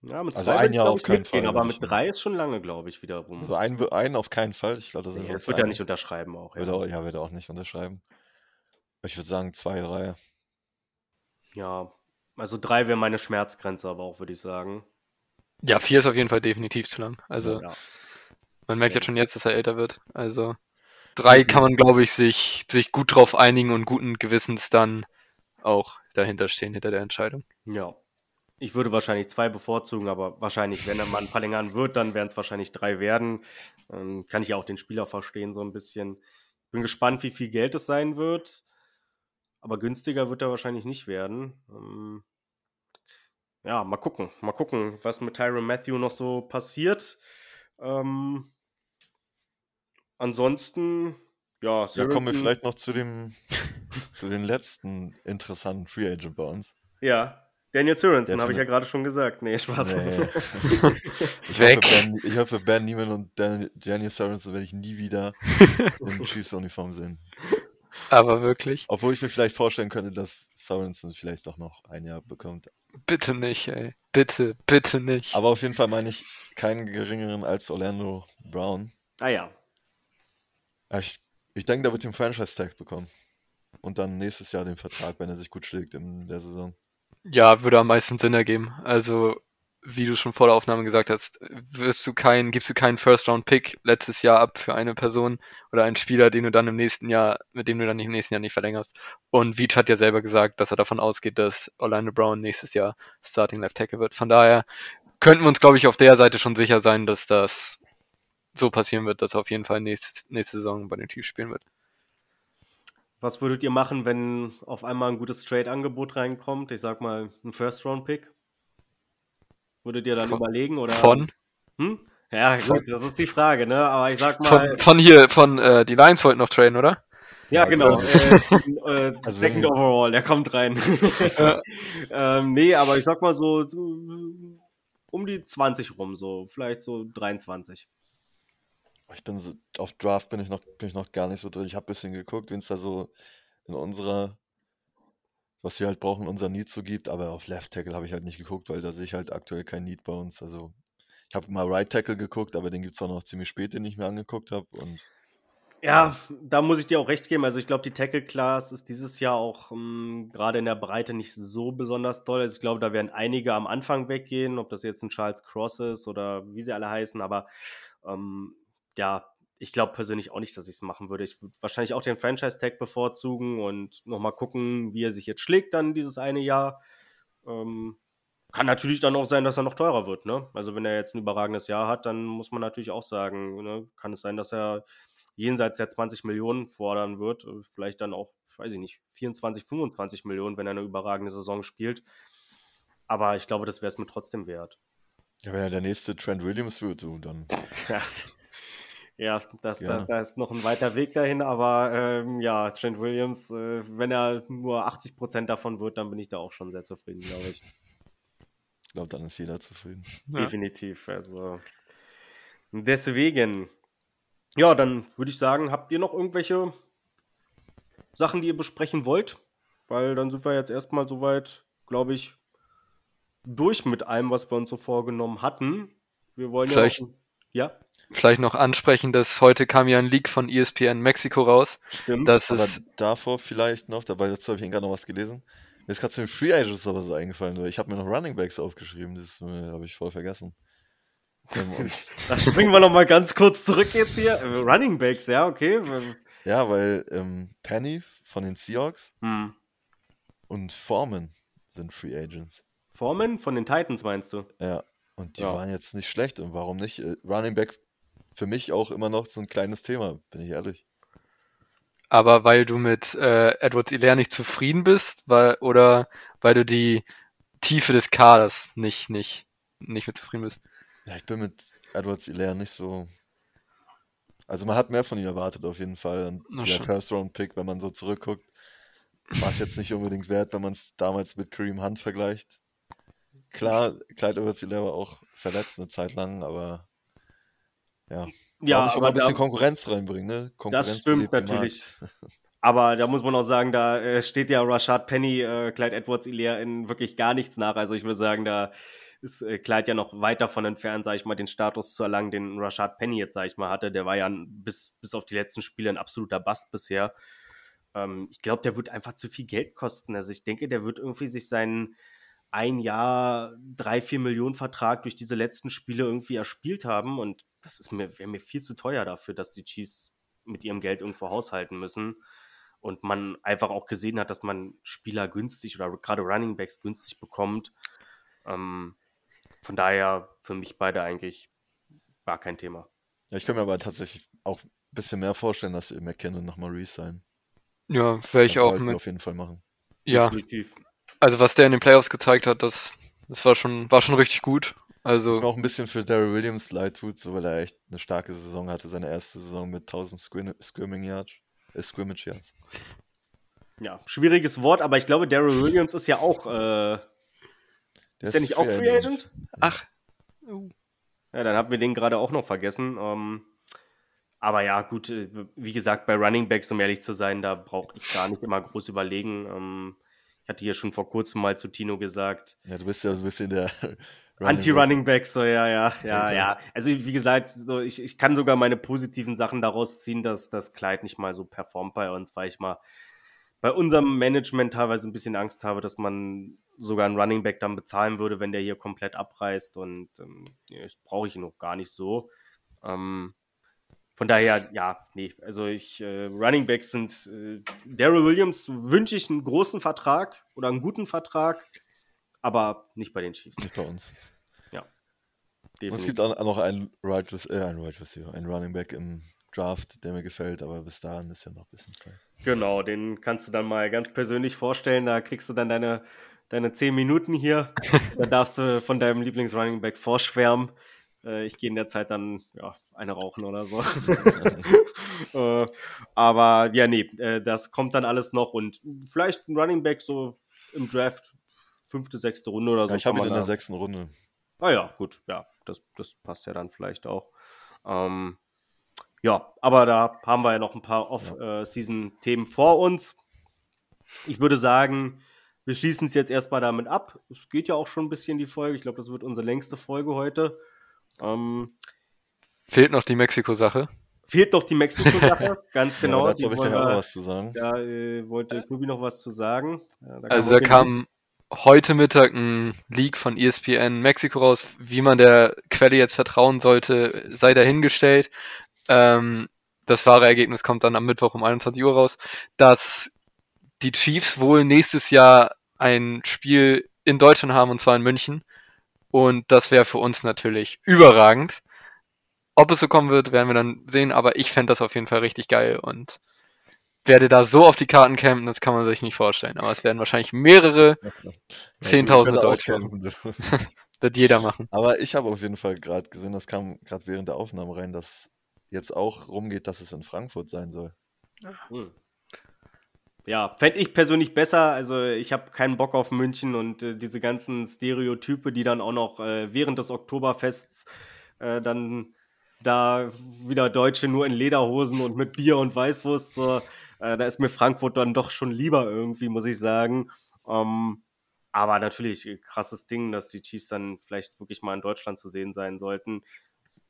Ja, mit Also zwei ein ich, Jahr glaub auf ich, keinen mitgehen, Fall aber mit ich drei ist schon lange, glaube ich, wiederum. Also einen, einen auf keinen Fall. Ich glaube, das nee, das wird er nicht unterschreiben auch. Würde Ja. auch, ja, würde auch nicht unterschreiben. Ich würde sagen zwei, drei. ja. Also drei wäre meine Schmerzgrenze, aber auch, würde ich sagen. Ja, vier ist auf jeden Fall definitiv zu lang. Also ja. man merkt ja schon jetzt, dass er älter wird. Also drei kann man, glaube ich, sich, sich gut drauf einigen und guten Gewissens dann auch dahinter stehen, hinter der Entscheidung. Ja. Ich würde wahrscheinlich zwei bevorzugen, aber wahrscheinlich, wenn er mal verlängern wird, dann werden es wahrscheinlich drei werden. Ähm, kann ich ja auch den Spieler verstehen, so ein bisschen. Bin gespannt, wie viel Geld es sein wird. Aber günstiger wird er wahrscheinlich nicht werden. Ähm, ja, mal gucken. Mal gucken, was mit Tyron Matthew noch so passiert. Ähm, ansonsten, ja, Ja, kommen wir vielleicht noch zu dem, zu den letzten interessanten Free Agent bei uns. Ja, Daniel Sorensen, habe ich ja gerade schon gesagt. Nee, Spaß. Nee. Ich Weg. hoffe, ben, ich hoffe, Ben Neiman und Dan, Daniel Sorensen werde ich nie wieder in Chiefs-Uniform sehen. Aber wirklich, Obwohl ich mir vielleicht vorstellen könnte, dass Sorensen vielleicht doch noch ein Jahr bekommt. bitte nicht, ey. Bitte, bitte nicht. Aber auf jeden Fall meine ich keinen geringeren als Orlando Brown. Ah ja. Ja, Ich, ich denke, der wird den Franchise-Tag bekommen. Und dann nächstes Jahr den Vertrag, wenn er sich gut schlägt in der Saison. Ja, würde am meisten Sinn ergeben. Also, wie du schon vor der Aufnahme gesagt hast, wirst du keinen, gibst du keinen First-Round-Pick letztes Jahr ab für eine Person oder einen Spieler, den du dann im nächsten Jahr, mit dem du dann im nächsten Jahr nicht verlängerst. Und Veach hat ja selber gesagt, dass er davon ausgeht, dass Orlando Brown nächstes Jahr Starting Left Tackle wird. Von daher könnten wir uns, glaube ich, auf der Seite schon sicher sein, dass das so passieren wird, dass er auf jeden Fall nächste, nächste Saison bei den Chiefs spielen wird. Was würdet ihr machen, wenn auf einmal ein gutes Trade-Angebot reinkommt? Ich sag mal, ein First-Round-Pick? Würdet ihr dann Von- überlegen oder? Von, Hm? Ja, gut, das ist die Frage, ne? Aber ich sag mal, von, von hier, von äh, die Lions wollten noch traden, oder? ja, genau. genau. Äh, äh, Also second overall, der kommt rein. ähm, nee, aber ich sag mal so um die 20 rum, so vielleicht so 23. Ich bin so, auf Draft bin ich noch, bin ich noch gar nicht so drin. Ich habe ein bisschen geguckt, wenn es da so in unserer, was wir halt brauchen, unser Need so gibt, aber auf Left Tackle habe ich halt nicht geguckt, weil da sehe ich halt aktuell kein Need bei uns. Also ich habe mal Right Tackle geguckt, aber den gibt es auch noch ziemlich spät, den ich mir angeguckt habe. Und Ja, da muss ich dir auch recht geben. Also ich glaube, die Tackle-Class ist dieses Jahr auch ähm, gerade in der Breite nicht so besonders toll. Also ich glaube, da werden einige am Anfang weggehen, ob das jetzt ein Charles Cross ist oder wie sie alle heißen. Aber ähm, ja, ich glaube persönlich auch nicht, dass ich es machen würde. Ich würde wahrscheinlich auch den Franchise-Tag bevorzugen und nochmal gucken, wie er sich jetzt schlägt dann dieses eine Jahr. Ähm, kann natürlich dann auch sein, dass er noch teurer wird. Ne? Also wenn er jetzt ein überragendes Jahr hat, dann muss man natürlich auch sagen, ne? kann es sein, dass er jenseits der 20 Millionen fordern wird. äh, Vielleicht dann auch, weiß ich nicht, 24, 25 Millionen, wenn er eine überragende Saison spielt. Aber ich glaube, das wäre es mir trotzdem wert. ja, wenn er der nächste Trent Williams wird, so, dann Ja, ja das, da, Gerne. da ist noch ein weiter Weg dahin, aber ähm, ja, Trent Williams, äh, wenn er nur 80 Prozent davon wird, dann bin ich da auch schon sehr zufrieden, glaube ich. ich glaube, dann ist jeder zufrieden. Ja. Definitiv. Also deswegen. Ja, dann würde ich sagen, habt ihr noch irgendwelche Sachen, die ihr besprechen wollt? Weil dann sind wir jetzt erstmal soweit, glaube ich, durch mit allem, was wir uns so vorgenommen hatten. Wir wollen Vielleicht- ja. Noch, ja, Vielleicht noch ansprechen, dass heute kam ja ein Leak von ESPN Mexiko raus. stimmt. Das Aber ist, davor vielleicht noch, dabei dazu habe ich gerade noch was gelesen. Mir ist gerade zu den Free Agents aber so eingefallen, weil ich habe mir noch Running Backs aufgeschrieben, das habe ich voll vergessen. Ähm, da springen wir noch mal ganz kurz zurück jetzt hier. Running Backs, ja, okay. ja, weil ähm, Penny von den Seahawks Hm. und Foreman sind Free Agents. Foreman von den Titans meinst du? Ja, und die Ja. waren jetzt nicht schlecht. Und warum nicht? Äh, Running Back für mich auch immer noch so ein kleines Thema, bin ich ehrlich. aber weil du mit äh, Edwards Hilaire nicht zufrieden bist, weil, oder weil du die Tiefe des Kaders nicht, nicht, nicht mit zufrieden bist. Ja, ich bin mit Edwards Hilaire nicht so. Also man hat mehr von ihm erwartet auf jeden Fall. Und Na dieser schon. First Round Pick, wenn man so zurückguckt, war es jetzt nicht unbedingt wert, wenn man es damals mit Kareem Hunt vergleicht. Klar, Clyde Edwards Hilaire war auch verletzt eine Zeit lang, aber ja. Ja, auch nicht aber ein bisschen da, Konkurrenz reinbringen, ne? Konkurrenz Das stimmt natürlich. Aber da muss man auch sagen, da äh, steht ja Rashad Penny, äh, Clyde Edwards Hilaire in wirklich gar nichts nach. Also ich würde sagen, da ist äh, Clyde ja noch weit davon entfernt, sage ich mal, den Status zu erlangen, den Rashad Penny jetzt, sage ich mal, hatte. Der war ja ein, bis, bis auf die letzten Spiele ein absoluter Bast bisher. Ähm, ich glaube, der wird einfach zu viel Geld kosten. Also ich denke, der wird irgendwie sich seinen ein Jahr drei, vier Millionen Vertrag durch diese letzten Spiele irgendwie erspielt haben. Und das ist mir, wäre mir viel zu teuer dafür, dass die Chiefs mit ihrem Geld irgendwo haushalten müssen. Und man einfach auch gesehen hat, dass man Spieler günstig oder gerade Running Backs günstig bekommt. Ähm, von daher für mich beide eigentlich war kein Thema. Ja, ich kann mir aber tatsächlich auch ein bisschen mehr vorstellen, dass wir McKinnon nochmal resign. Ja, wäre ich Das auch mit. auf jeden Fall machen. Ja, Definitiv. Also was der in den Playoffs gezeigt hat, das, das war schon, war schon richtig gut. Was mir Also, auch ein bisschen für Daryl Williams leid tut, so weil er echt eine starke Saison hatte, seine erste Saison mit 1000 Squim Scrimming Yards, äh, Scrimmage Yards. Ja, schwieriges Wort, aber ich glaube, Daryl Williams ist ja auch, äh, Der ist der nicht auch Free Agent? ach, Ja, dann haben wir den gerade auch noch vergessen. Ähm, aber ja, gut, äh, wie gesagt, bei Running Backs, um ehrlich zu sein, da brauche ich gar nicht immer groß überlegen. Ähm, ich hatte hier schon vor kurzem mal zu Tino gesagt, Ja, du bist ja so ein bisschen der Running Anti-Running Backs, so ja, ja, ja, ja. Also wie gesagt, so, ich, ich kann sogar meine positiven Sachen daraus ziehen, dass das Kleid nicht mal so performt bei uns, weil ich mal bei unserem Management teilweise ein bisschen Angst habe, dass man sogar einen Running Back dann bezahlen würde, wenn der hier komplett abreißt und ähm, brauche ich ihn noch gar nicht so. Ähm, von daher, ja, nee, also ich, äh, Running Backs sind, äh, Daryl Williams wünsche ich einen großen Vertrag oder einen guten Vertrag, aber nicht bei den Chiefs. Nicht bei uns. Und es gibt auch noch einen Right, äh, einen right Receiver, einen Running Back im Draft, der mir gefällt, aber bis dahin ist ja noch ein bisschen Zeit. Genau, den kannst du dann mal ganz persönlich vorstellen. Da kriegst du dann deine, deine 10 Minuten hier. da darfst du von deinem Lieblings-Running Back vorschwärmen. Äh, ich gehe in der Zeit dann ja, eine rauchen oder so. äh, aber ja, nee, äh, das kommt dann alles noch und vielleicht ein Running Back so im Draft, fünfte, sechste Runde oder so. Ja, ich habe ihn in der sechsten Runde. Ah ja, gut, ja, das, das passt ja dann vielleicht auch. Ähm, ja, aber da haben wir ja noch ein paar Off-Season-Themen vor uns. Ich würde sagen, wir schließen es jetzt erstmal damit ab. Es geht ja auch schon ein bisschen die Folge. Ich glaube, das wird unsere längste Folge heute. Ähm, fehlt noch die Mexiko-Sache. fehlt noch die Mexiko-Sache, ganz genau. ja, dazu habe ich ja auch was zu sagen. Da äh, wollte Klubi noch was zu sagen. Ja, da Also da kam heute Mittag ein Leak von ESPN Mexiko raus. Wie man der Quelle jetzt vertrauen sollte, sei dahingestellt. Ähm, das wahre Ergebnis kommt dann am Mittwoch um 21 Uhr raus, dass die Chiefs wohl nächstes Jahr ein Spiel in Deutschland haben, und zwar in München. Und das wäre für uns natürlich überragend. Ob es so kommen wird, werden wir dann sehen, aber ich fände das auf jeden Fall richtig geil und werde da so auf die Karten campen, das kann man sich nicht vorstellen. Aber es werden wahrscheinlich mehrere, Ja, gut, 10.000 ich könnte auch Deutsche. wird jeder machen. Aber ich habe auf jeden Fall gerade gesehen, das kam gerade während der Aufnahme rein, dass jetzt auch rumgeht, dass es in Frankfurt sein soll. Hm. Ja, fände ich persönlich besser. Also ich habe keinen Bock auf München und äh, diese ganzen Stereotype, die dann auch noch äh, während des Oktoberfests äh, dann da wieder Deutsche nur in Lederhosen und mit Bier und Weißwurst, so, äh, da ist mir Frankfurt dann doch schon lieber irgendwie, muss ich sagen. Ähm, aber natürlich, äh, krasses Ding, dass die Chiefs dann vielleicht wirklich mal in Deutschland zu sehen sein sollten.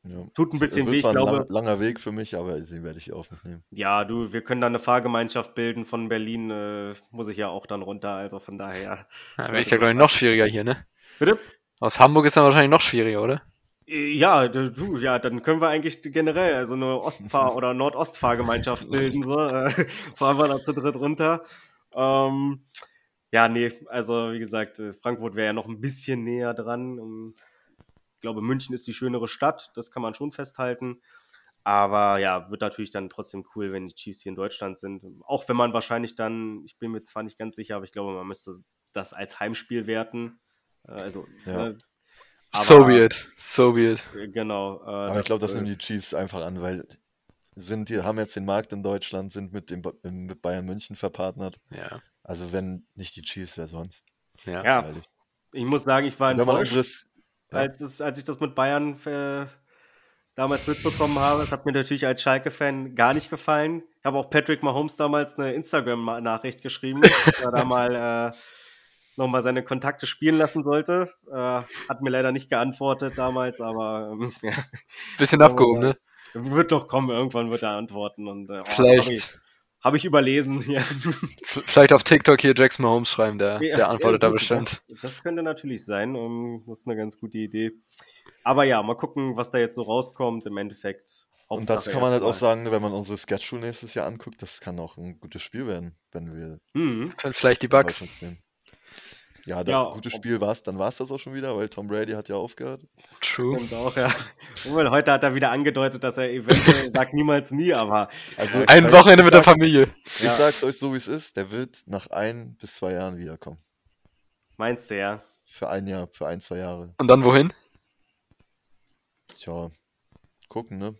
Ja. Tut ein bisschen weh, ich ein glaube. lang, langer Weg für mich, aber den werde ich auf mich nehmen. Ja, du, wir können da eine Fahrgemeinschaft bilden von Berlin, äh, muss ich ja auch dann runter, also von daher. Ja, ist ja, glaube ich, noch schwieriger hier, ne? Bitte? Aus Hamburg ist dann wahrscheinlich noch schwieriger, oder? Äh, Ja, du, ja, dann können wir eigentlich generell also eine Ostfahr- oder Nordostfahrgemeinschaft bilden, so. Äh, fahren wir da zu dritt runter. Ähm, ja, nee, also wie gesagt, äh, Frankfurt wäre ja noch ein bisschen näher dran. Ähm, Ich glaube, München ist die schönere Stadt, das kann man schon festhalten. Aber ja, wird natürlich dann trotzdem cool, wenn die Chiefs hier in Deutschland sind. Auch wenn man wahrscheinlich dann, ich bin mir zwar nicht ganz sicher, aber ich glaube, man müsste das als Heimspiel werten. Also, Ja. ne, aber- be it. So it. äh, Genau. Äh, Aber ich glaube, das nehmen die Chiefs einfach an, weil sind die haben jetzt den Markt in Deutschland, sind mit dem mit Bayern München verpartnert. Ja. Also wenn nicht die Chiefs, wer sonst? Ja. Ja, ich muss sagen, ich war enttäuscht, unseres, ja. als, es, als ich das mit Bayern äh, damals mitbekommen habe. Das hat mir natürlich als Schalke-Fan gar nicht gefallen. Ich habe auch Patrick Mahomes damals eine Instagram-Nachricht geschrieben, dass er da mal äh, nochmal seine Kontakte spielen lassen sollte. Äh, hat mir leider nicht geantwortet damals, aber ähm, ja, Bisschen Aber- abgehoben, ne? wird doch kommen, irgendwann wird er antworten. Und, äh, oh, Vielleicht. Habe ich überlesen. Ja. Vielleicht auf TikTok hier Jackson Mahomes schreiben, der, Ja, der antwortet ja, da bestimmt. Das, könnte natürlich sein. um, Das ist eine ganz gute Idee. Aber ja, mal gucken, was da jetzt so rauskommt. Im Endeffekt. Und dazu kann man halt auch sagen, wenn man unsere Schedule nächstes Jahr anguckt, das kann auch ein gutes Spiel werden, wenn wir Mhm. Vielleicht die Bugs. Nehmen. Ja, das Ja, gutes ob- Spiel war es, dann war es das auch schon wieder, weil Tom Brady hat ja aufgehört. True. Stimmt auch, ja. Obwohl, heute hat er wieder angedeutet, dass er eventuell sagt niemals nie, aber Also Ein Wochenende mit der Familie. Ich Ja. sag's euch so, wie es ist, der wird nach ein bis zwei Jahren wiederkommen. meinst du ja? Für ein Jahr, für ein, zwei Jahre. Und dann wohin? Tja, gucken, ne?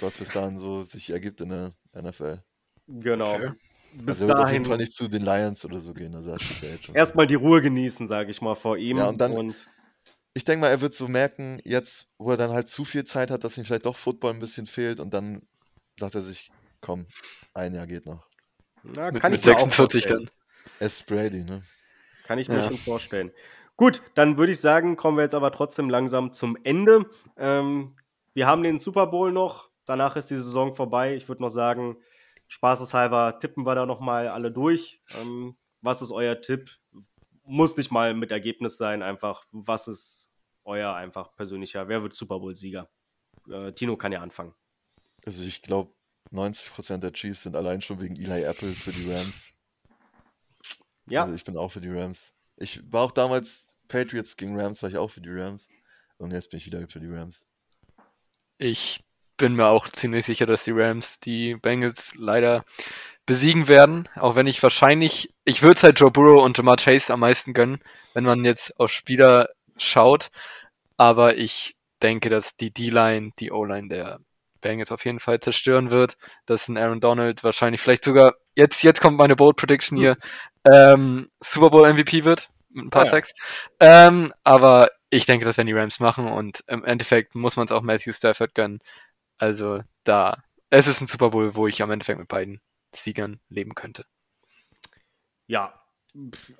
Was bis dahin so sich ergibt in der NFL. Genau. Okay. Bis Also wird auf jeden Fall dahin nicht zu den Lions oder so gehen, also erstmal die Ruhe genießen, sage ich mal, vor ihm. Ja, und dann- und Ich denke mal, er wird so merken, jetzt, wo er dann halt zu viel Zeit hat, dass ihm vielleicht doch Football ein bisschen fehlt und dann sagt er sich, komm, ein Jahr geht noch. na, Mit, kann mit ich mir auch 46 vorstellen. dann. Es ist Brady, ne? Kann ich mir Ja. schon vorstellen. Gut, dann würde ich sagen, kommen wir jetzt aber trotzdem langsam zum Ende. Ähm, wir haben den Super Bowl noch. Danach ist die Saison vorbei. Ich würde noch sagen, spaßeshalber tippen wir da nochmal alle durch. Ähm, was ist euer Tipp? Muss nicht mal mit Ergebnis sein, einfach, was ist euer einfach persönlicher? Wer wird Super Bowl-Sieger? Äh, Tino kann ja anfangen. Also ich glaube, 90% der Chiefs sind allein schon wegen Eli Apple für die Rams. Ja, Also ich bin auch für die Rams. Ich war auch damals Patriots gegen Rams, war ich auch für die Rams. Und jetzt bin ich wieder für die Rams. Ich bin mir auch ziemlich sicher, dass die Rams die Bengals leider besiegen werden. Auch wenn ich wahrscheinlich, ich würde es halt Joe Burrow und Jamar Chase am meisten gönnen, wenn man jetzt auf Spieler schaut. Aber ich denke, dass die D-Line, die O-Line der Bengals auf jeden Fall zerstören wird. Dass ein Aaron Donald wahrscheinlich vielleicht sogar, jetzt, jetzt kommt meine Bold Prediction hier, ähm, Super Bowl MVP wird. Mit ein paar Ah ja. Sacks. Ähm, aber ich denke, das werden die Rams machen und im Endeffekt muss man es auch Matthew Stafford gönnen. Also da, es ist ein Super Bowl, wo ich am Endeffekt mit beiden Siegern leben könnte. Ja,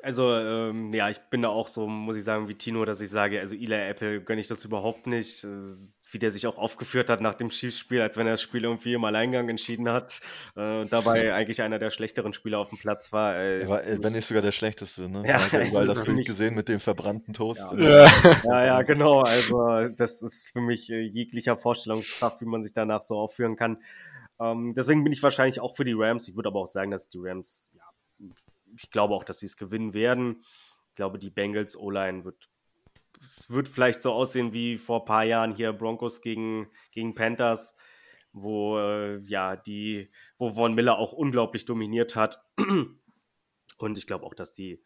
also ähm, ja, ich bin da auch so, muss ich sagen, wie Tino, dass ich sage, also Eli Apple gönne ich das überhaupt nicht, äh, wie der sich auch aufgeführt hat nach dem Chiefs-Spiel, als wenn er das Spiel irgendwie im Alleingang entschieden hat äh, und dabei eigentlich einer der schlechteren Spieler auf dem Platz war. Äh, Er ist war, äh, wenn nicht sogar der schlechteste, ne? Ja, ja überall das für Bild mich- gesehen mit dem verbrannten Toast. Ja. der- Ja, ja, genau. Also, das ist für mich äh, jeglicher Vorstellungskraft, wie man sich danach so aufführen kann. Ähm, deswegen bin ich wahrscheinlich auch für die Rams. Ich würde aber auch sagen, dass die Rams, ja, ich glaube auch, dass sie es gewinnen werden. Ich glaube, die Bengals O-Line wird, es wird vielleicht so aussehen wie vor ein paar Jahren hier Broncos gegen, gegen Panthers, wo, äh, ja, die, wo Von Miller auch unglaublich dominiert hat. Und ich glaube auch, dass die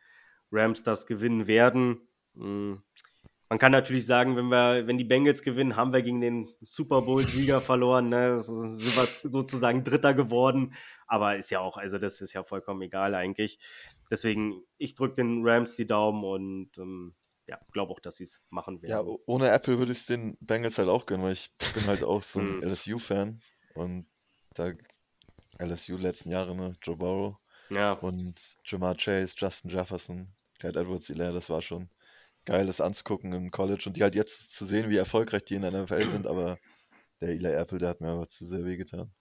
Rams das gewinnen werden. Mm. Man kann natürlich sagen, wenn wir, wenn die Bengals gewinnen, haben wir gegen den Super Bowl-Sieger verloren. Ne? Sind wir sozusagen Dritter geworden. Aber ist ja auch, also das ist ja vollkommen egal eigentlich. Deswegen, ich drücke den Rams die Daumen und ähm, ja, glaube auch, dass sie es machen Ja, werden. o- ohne Apple würde ich es den Bengals halt auch gönnen, weil ich bin halt auch so ein Hm. LSU-Fan und da LSU letzten Jahre, ne? Joe Burrow Ja, und Jamar Chase, Justin Jefferson, Clyde Edwards, Hilaire, das war schon geil, das anzugucken im College und die halt jetzt zu sehen, wie erfolgreich die in der NFL sind, aber der Eli Apple, der hat mir aber zu sehr wehgetan.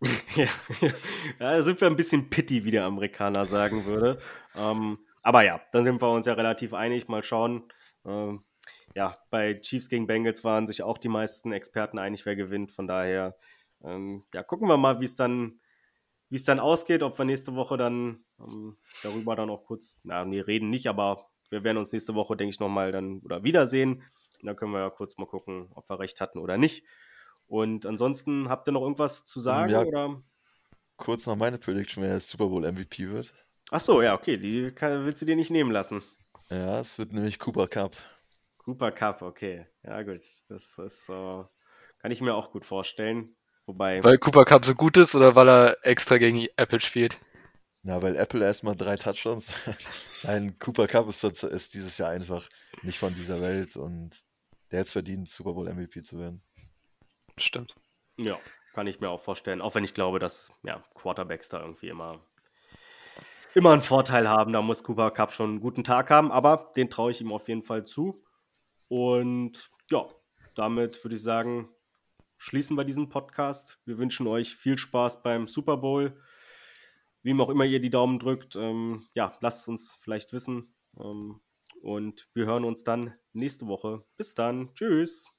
ja, ja, da sind wir ein bisschen pitty, wie der Amerikaner sagen würde. Ähm, aber ja, dann sind wir uns ja relativ einig. Mal schauen. Ähm, ja, bei Chiefs gegen Bengals waren sich auch die meisten Experten einig, wer gewinnt. Von daher, ähm, ja, gucken wir mal, wie es dann, wie es dann ausgeht. Ob wir nächste Woche dann ähm, darüber dann auch kurz, na, nee, reden nicht, aber wir werden uns nächste Woche, denke ich, nochmal dann oder wiedersehen. Und dann können wir ja kurz mal gucken, ob wir recht hatten oder nicht. Und ansonsten habt ihr noch irgendwas zu sagen? ja. Oder? Kurz noch meine Prediction, wer Super Bowl MVP wird. Ach so, ja, okay, die kann, willst du dir nicht nehmen lassen. Ja, es wird nämlich Cooper Cup. Cooper Cup, okay. Ja, gut. Das ist, äh, kann ich mir auch gut vorstellen. Wobei, Weil Cooper Cup so gut ist oder weil er extra gegen Apple spielt? Na, weil Apple erstmal drei Touchdowns. Nein, Cooper Cup ist, ist dieses Jahr einfach nicht von dieser Welt und der hätte es verdient, Super Bowl MVP zu werden. Stimmt. ja, kann ich mir auch vorstellen. Auch wenn ich glaube, dass ja, Quarterbacks da irgendwie immer, immer einen Vorteil haben. Da muss Cooper Cup schon einen guten Tag haben, aber den traue ich ihm auf jeden Fall zu. Und ja, damit würde ich sagen, schließen wir diesen Podcast. Wir wünschen euch viel Spaß beim Super Bowl. wem auch immer ihr die Daumen drückt, ähm, ja, lasst es uns vielleicht wissen. Ähm, und wir hören uns dann nächste Woche. Bis dann. Tschüss.